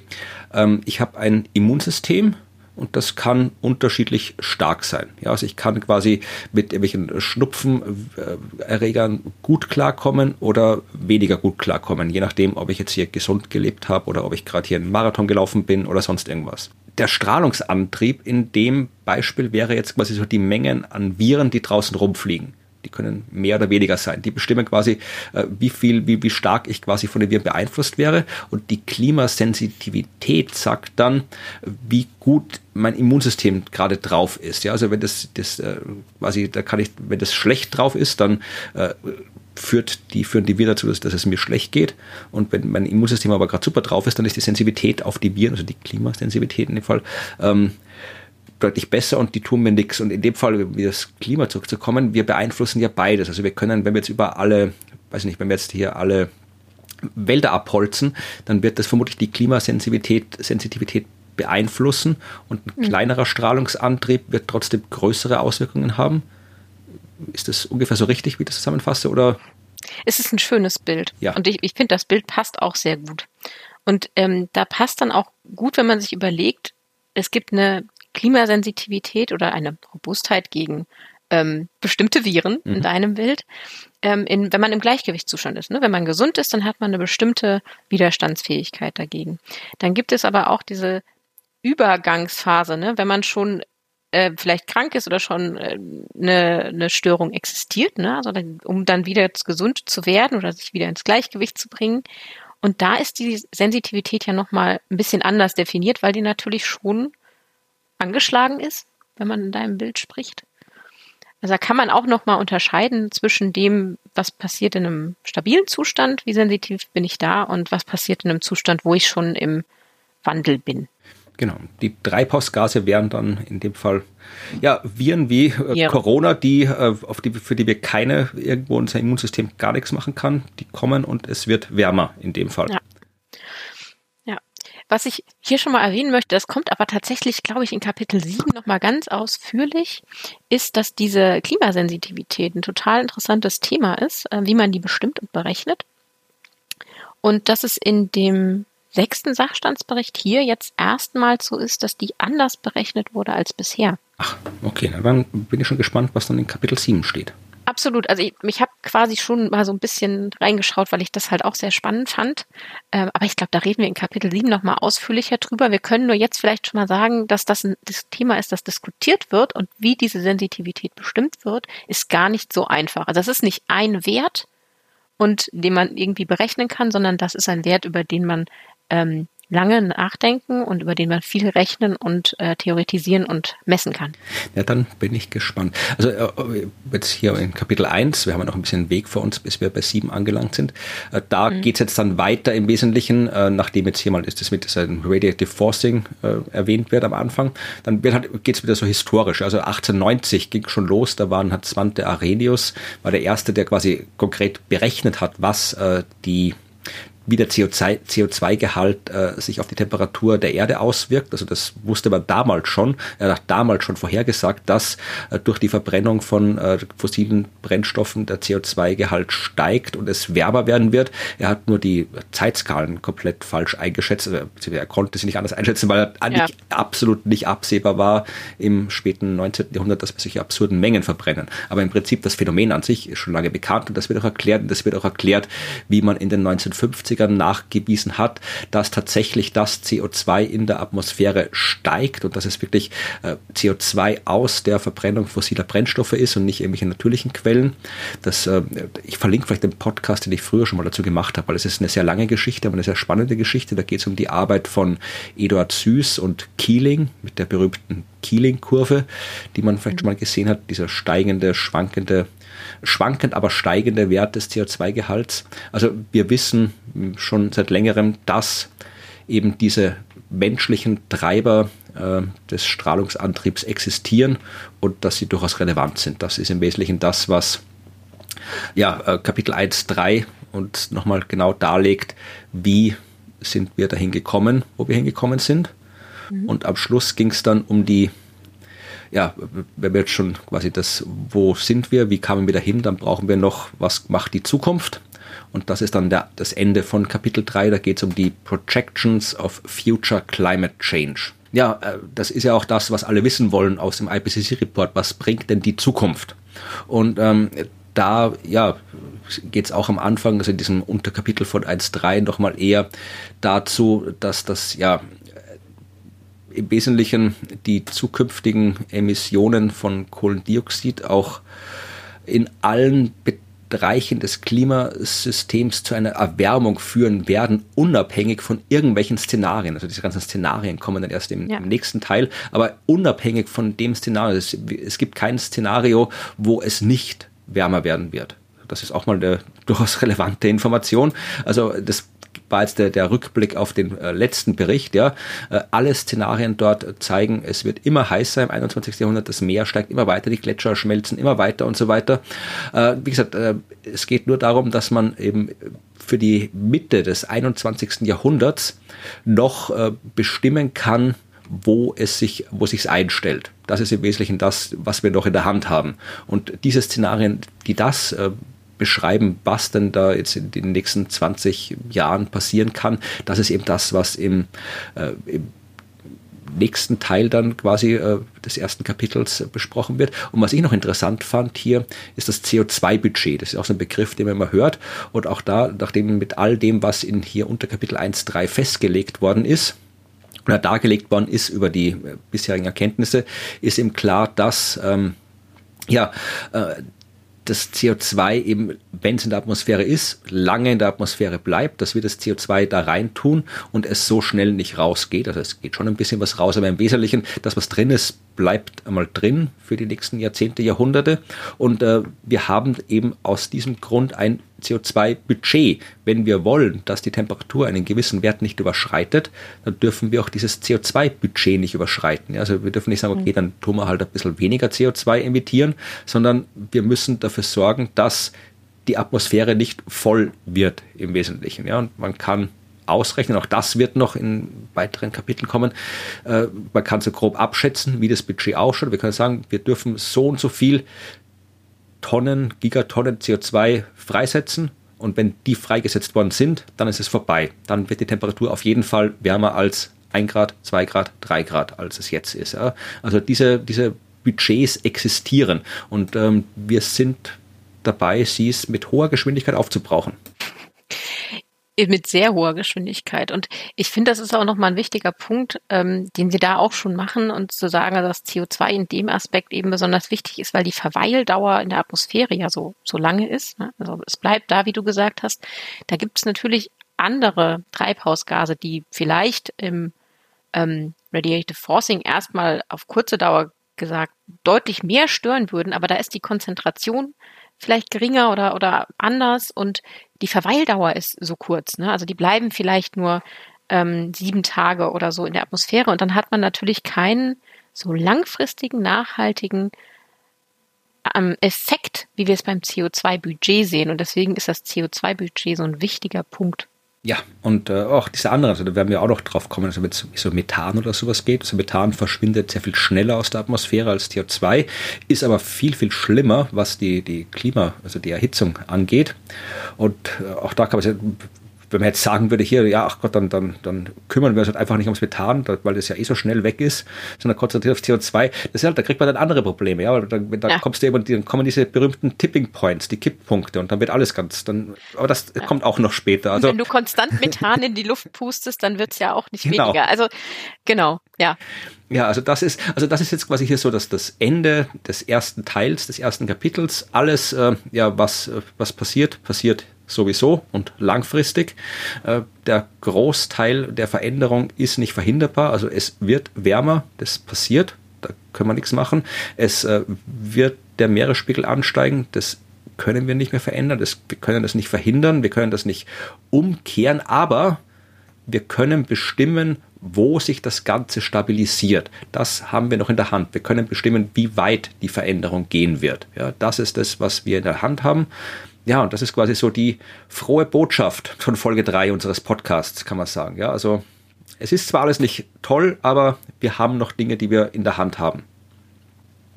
ähm, ich habe ein Immunsystem, und das kann unterschiedlich stark sein. Ja, also ich kann quasi mit irgendwelchen Schnupfenerregern gut klarkommen oder weniger gut klarkommen, je nachdem, ob ich jetzt hier gesund gelebt habe oder ob ich gerade hier einen Marathon gelaufen bin oder sonst irgendwas. Der Strahlungsantrieb in dem Beispiel wäre jetzt quasi so die Mengen an Viren, die draußen rumfliegen. Die können mehr oder weniger sein. Die bestimmen quasi, äh, wie viel, wie, wie stark ich quasi von den Viren beeinflusst wäre. Und die Klimasensitivität sagt dann, wie gut mein Immunsystem gerade drauf ist. Ja, also wenn das, das äh, quasi, da kann ich, wenn das schlecht drauf ist, dann äh, führt die, führen die Viren dazu, dass, dass es mir schlecht geht. Und wenn mein Immunsystem aber gerade super drauf ist, dann ist die Sensitivität auf die Viren, also die Klimasensitivität in dem Fall, ähm, deutlich besser und die tun mir nichts. Und in dem Fall, wie das Klima zurückzukommen, wir beeinflussen ja beides. Also wir können, wenn wir jetzt über alle, weiß nicht, wenn wir jetzt hier alle Wälder abholzen, dann wird das vermutlich die Klimasensitivität Sensitivität beeinflussen und ein mhm. kleinerer Strahlungsantrieb wird trotzdem größere Auswirkungen haben. Ist das ungefähr so richtig, wie ich das zusammenfasse? Oder? Es ist ein schönes Bild. Ja. Und ich, ich finde, das Bild passt auch sehr gut. Und ähm, da passt dann auch gut, wenn man sich überlegt, es gibt eine Klimasensitivität oder eine Robustheit gegen ähm, bestimmte Viren mhm. in deinem Bild, ähm, in, wenn man im Gleichgewichtszustand ist. Ne? Wenn man gesund ist, dann hat man eine bestimmte Widerstandsfähigkeit dagegen. Dann gibt es aber auch diese Übergangsphase, ne? wenn man schon äh, vielleicht krank ist oder schon äh, eine, eine Störung existiert, ne? also dann, um dann wieder gesund zu werden oder sich wieder ins Gleichgewicht zu bringen. Und da ist die Sensitivität ja nochmal ein bisschen anders definiert, weil die natürlich schon angeschlagen ist, wenn man in deinem Bild spricht. Also da kann man auch nochmal unterscheiden zwischen dem, was passiert in einem stabilen Zustand, wie sensitiv bin ich da, und was passiert in einem Zustand, wo ich schon im Wandel bin. Genau. Die Treibhausgase wären dann in dem Fall ja Viren wie äh, ja. Corona, die äh, auf die für die wir keine irgendwo unser Immunsystem gar nichts machen kann. Die kommen und es wird wärmer in dem Fall. Ja. Was ich hier schon mal erwähnen möchte, das kommt aber tatsächlich, glaube ich, in Kapitel 7 nochmal ganz ausführlich, ist, dass diese Klimasensitivität ein total interessantes Thema ist, äh, wie man die bestimmt und berechnet. Und dass es in dem sechsten Sachstandsbericht hier jetzt erstmals so ist, dass die anders berechnet wurde als bisher. Ach, okay, dann bin ich schon gespannt, was dann in Kapitel 7 steht. Absolut. Also ich, ich habe quasi schon mal so ein bisschen reingeschaut, weil ich das halt auch sehr spannend fand. Ähm, aber ich glaube, da reden wir in Kapitel 7 nochmal ausführlicher drüber. Wir können nur jetzt vielleicht schon mal sagen, dass das ein das Thema ist, das diskutiert wird und wie diese Sensitivität bestimmt wird, ist gar nicht so einfach. Also das ist nicht ein Wert und den man irgendwie berechnen kann, sondern das ist ein Wert, über den man ähm, lange nachdenken und über den man viel rechnen und äh, theoretisieren und messen kann. Ja, dann bin ich gespannt. Also äh, jetzt hier in Kapitel 1, wir haben ja noch ein bisschen Weg vor uns, bis wir bei 7 angelangt sind. Äh, da mhm. geht es jetzt dann weiter im Wesentlichen, äh, nachdem jetzt hier mal ist das mit diesem Radiative Forcing äh, erwähnt wird am Anfang, dann halt, geht es wieder so historisch. Also 1890 ging schon los, da waren hat Svante Arrhenius, war der Erste, der quasi konkret berechnet hat, was äh, die wie der CO2-Gehalt äh, sich auf die Temperatur der Erde auswirkt. Also das wusste man damals schon. Er hat damals schon vorhergesagt, dass äh, durch die Verbrennung von äh, fossilen Brennstoffen der CO2-Gehalt steigt und es wärmer werden wird. Er hat nur die Zeitskalen komplett falsch eingeschätzt. Also, er konnte sie nicht anders einschätzen, weil er ja. absolut nicht absehbar war im späten 19. Jahrhundert, dass wir solche absurden Mengen verbrennen. Aber im Prinzip das Phänomen an sich ist schon lange bekannt und das wird auch erklärt. Und das wird auch erklärt, wie man in den 1950 70ern nachgewiesen hat, dass tatsächlich das CO2 in der Atmosphäre steigt und dass es wirklich äh, CO2 aus der Verbrennung fossiler Brennstoffe ist und nicht irgendwelche natürlichen Quellen. Das, äh, ich verlinke vielleicht den Podcast, den ich früher schon mal dazu gemacht habe, weil es ist eine sehr lange Geschichte, aber eine sehr spannende Geschichte. Da geht es um die Arbeit von Eduard Süß und Keeling mit der berühmten Keeling-Kurve, die man vielleicht schon mal gesehen hat, dieser steigende, schwankende schwankend, aber steigende Wert des CO2-Gehalts. Also wir wissen schon seit längerem, dass eben diese menschlichen Treiber äh, des Strahlungsantriebs existieren und dass sie durchaus relevant sind. Das ist im Wesentlichen das, was ja, äh, Kapitel 1.3 uns nochmal genau darlegt, wie sind wir dahin gekommen, wo wir hingekommen sind. Mhm. Und am Schluss ging es dann um die ja, wenn wir jetzt schon quasi das, wo sind wir, wie kamen wir dahin, dann brauchen wir noch, was macht die Zukunft? Und das ist dann der, das Ende von Kapitel 3. Da geht es um die Projections of Future Climate Change. Ja, äh, das ist ja auch das, was alle wissen wollen aus dem IPCC-Report. Was bringt denn die Zukunft? Und ähm, da, ja, geht es auch am Anfang, also in diesem Unterkapitel von 1.3 nochmal eher dazu, dass das ja im Wesentlichen die zukünftigen Emissionen von Kohlendioxid auch in allen Bereichen des Klimasystems zu einer Erwärmung führen werden, unabhängig von irgendwelchen Szenarien. Also diese ganzen Szenarien kommen dann erst im, ja. im nächsten Teil, aber unabhängig von dem Szenario. Es, es, gibt kein Szenario, wo es nicht wärmer werden wird. Das ist auch mal eine durchaus relevante Information. Also das war jetzt der, der Rückblick auf den äh, letzten Bericht, ja. Äh, alle Szenarien dort zeigen, es wird immer heißer im 21. Jahrhundert, das Meer steigt immer weiter, die Gletscher schmelzen immer weiter und so weiter. Äh, wie gesagt, es geht nur darum, dass man eben für die Mitte des 21. Jahrhunderts noch bestimmen kann, wo es sich, wo sich's einstellt. Das ist im Wesentlichen das, was wir noch in der Hand haben. Und diese Szenarien, die das beschreiben, was denn da jetzt in den nächsten 20 Jahren passieren kann. Das ist eben das, was im, äh, im nächsten Teil dann quasi äh, des ersten Kapitels äh, besprochen wird. Und was ich noch interessant fand hier, ist das CO2-Budget. Das ist auch so ein Begriff, den man immer hört. Und auch da, nachdem mit all dem, was in hier unter Kapitel 1.3 festgelegt worden ist, oder dargelegt worden ist über die äh, bisherigen Erkenntnisse, ist eben klar, dass ähm, ja, äh, das CO2 eben, wenn es in der Atmosphäre ist, lange in der Atmosphäre bleibt, dass wir das CO2 da rein tun und es so schnell nicht rausgeht. Also es geht schon ein bisschen was raus, aber im Wesentlichen, das, was drin ist, bleibt einmal drin für die nächsten Jahrzehnte, Jahrhunderte. Und äh, wir haben eben aus diesem Grund ein CO2-Budget. Wenn wir wollen, dass die Temperatur einen gewissen Wert nicht überschreitet, dann dürfen wir auch dieses CO2-Budget nicht überschreiten. Also wir dürfen nicht sagen, okay, mhm. dann tun wir halt ein bisschen weniger CO2 emittieren, sondern wir müssen dafür sorgen, dass die Atmosphäre nicht voll wird im Wesentlichen. Ja, und man kann ausrechnen. Auch das wird noch in weiteren Kapiteln kommen. Äh, man kann so grob abschätzen, wie das Budget ausschaut. Wir können sagen, wir dürfen so und so viel Tonnen, Gigatonnen CO2 freisetzen. Und wenn die freigesetzt worden sind, dann ist es vorbei. Dann wird die Temperatur auf jeden Fall wärmer als 1 Grad, 2 Grad, 3 Grad, als es jetzt ist. Ja. Also diese, diese Budgets existieren und ähm, wir sind dabei, sie mit hoher Geschwindigkeit aufzubrauchen mit sehr hoher Geschwindigkeit. Und ich finde, das ist auch nochmal ein wichtiger Punkt, ähm, den Sie da auch schon machen und zu sagen, dass CO2 in dem Aspekt eben besonders wichtig ist, weil die Verweildauer in der Atmosphäre ja so, so lange ist. Ne? Also es bleibt da, wie du gesagt hast. Da gibt es natürlich andere Treibhausgase, die vielleicht im ähm, Radiative Forcing erstmal auf kurze Dauer gesagt deutlich mehr stören würden, aber da ist die Konzentration vielleicht geringer oder, oder anders und die Verweildauer ist so kurz. Ne? Also die bleiben vielleicht nur ähm, sieben Tage oder so in der Atmosphäre und dann hat man natürlich keinen so langfristigen, nachhaltigen ähm, Effekt, wie wir es beim CO2-Budget sehen. Und deswegen ist das CO2-Budget so ein wichtiger Punkt. Ja, und äh, auch diese anderen, also da werden wir auch noch drauf kommen, also wenn es so Methan oder sowas geht. Also Methan verschwindet sehr viel schneller aus der Atmosphäre als CO2, ist aber viel, viel schlimmer, was die, die Klima, also die Erhitzung angeht. Und äh, auch da kann man wenn man jetzt sagen würde, hier, ja, ach Gott, dann, dann, dann kümmern wir uns halt einfach nicht ums Methan, weil das ja eh so schnell weg ist, sondern konzentriert auf CO2, das ist halt, da kriegt man dann andere Probleme, ja, weil dann, dann ja. kommst du eben, dann kommen diese berühmten Tipping Points, die Kipppunkte und dann wird alles ganz, dann, aber das ja. kommt auch noch später. Also, wenn du konstant Methan in die Luft pustest, dann wird's ja auch nicht genau. weniger. Also, genau, ja. Ja, also das ist, also das ist jetzt quasi hier so, dass das Ende des ersten Teils, des ersten Kapitels, alles, äh, ja, was, äh, was passiert, passiert sowieso und langfristig. Äh, der Großteil der Veränderung ist nicht verhinderbar, also es wird wärmer, das passiert, da können wir nichts machen. Es äh, wird der Meeresspiegel ansteigen, das können wir nicht mehr verändern, das, wir können das nicht verhindern, wir können das nicht umkehren, aber wir können bestimmen, wo sich das Ganze stabilisiert. Das haben wir noch in der Hand. Wir können bestimmen, wie weit die Veränderung gehen wird. Ja, das ist das, was wir in der Hand haben. Ja, und das ist quasi so die frohe Botschaft von Folge 3 unseres Podcasts, kann man sagen. Ja, also es ist zwar alles nicht toll, aber wir haben noch Dinge, die wir in der Hand haben.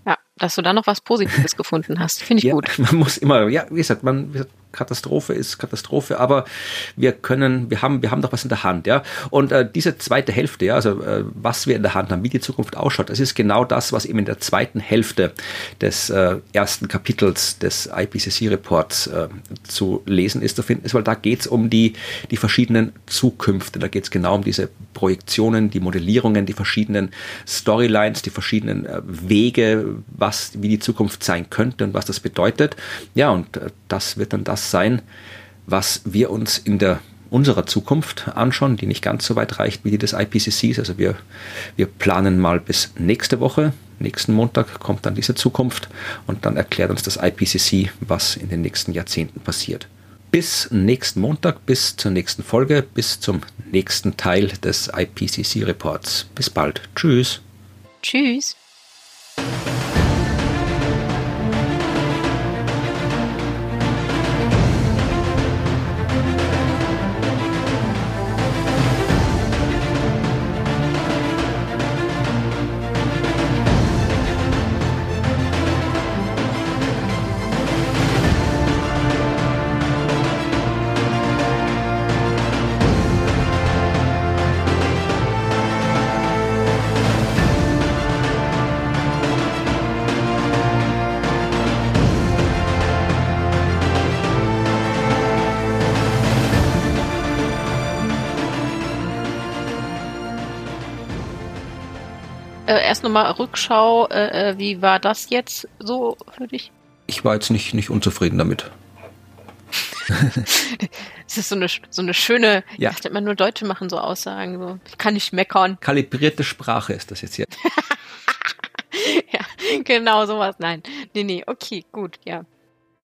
Ja, dass du da noch was Positives gefunden hast, finde ich ja, gut. Man muss immer, ja, wie gesagt, man, Katastrophe ist Katastrophe, aber wir können, wir haben, wir haben doch was in der Hand, ja. Und äh, diese zweite Hälfte, ja, also äh, was wir in der Hand haben, wie die Zukunft ausschaut, das ist genau das, was eben in der zweiten Hälfte des äh, ersten Kapitels des IPCC-Reports äh, zu lesen ist, zu finden ist, weil da geht es um die, die verschiedenen Zukünfte, da geht es genau um diese Projektionen, die Modellierungen, die verschiedenen Storylines, die verschiedenen äh, Wege, was, wie die Zukunft sein könnte und was das bedeutet. Ja, und äh, das wird dann das das sein, was wir uns in der unserer Zukunft anschauen, die nicht ganz so weit reicht wie die des IPCCs. Also wir, wir planen mal bis nächste Woche. Nächsten Montag kommt dann diese Zukunft und dann erklärt uns das IPCC, was in den nächsten Jahrzehnten passiert. Bis nächsten Montag, bis zur nächsten Folge, bis zum nächsten Teil des IPCC-Reports. Bis bald. Tschüss. Tschüss. Nochmal Rückschau, äh, äh, wie war das jetzt so für dich? Ich war jetzt nicht, nicht unzufrieden damit. Es ist so eine, so eine schöne, ja. ich dachte immer nur Deutsche machen so Aussagen, so, ich kann nicht meckern. Kalibrierte Sprache ist das jetzt hier. ja, genau sowas. Nein, nee, nee, okay, gut, ja.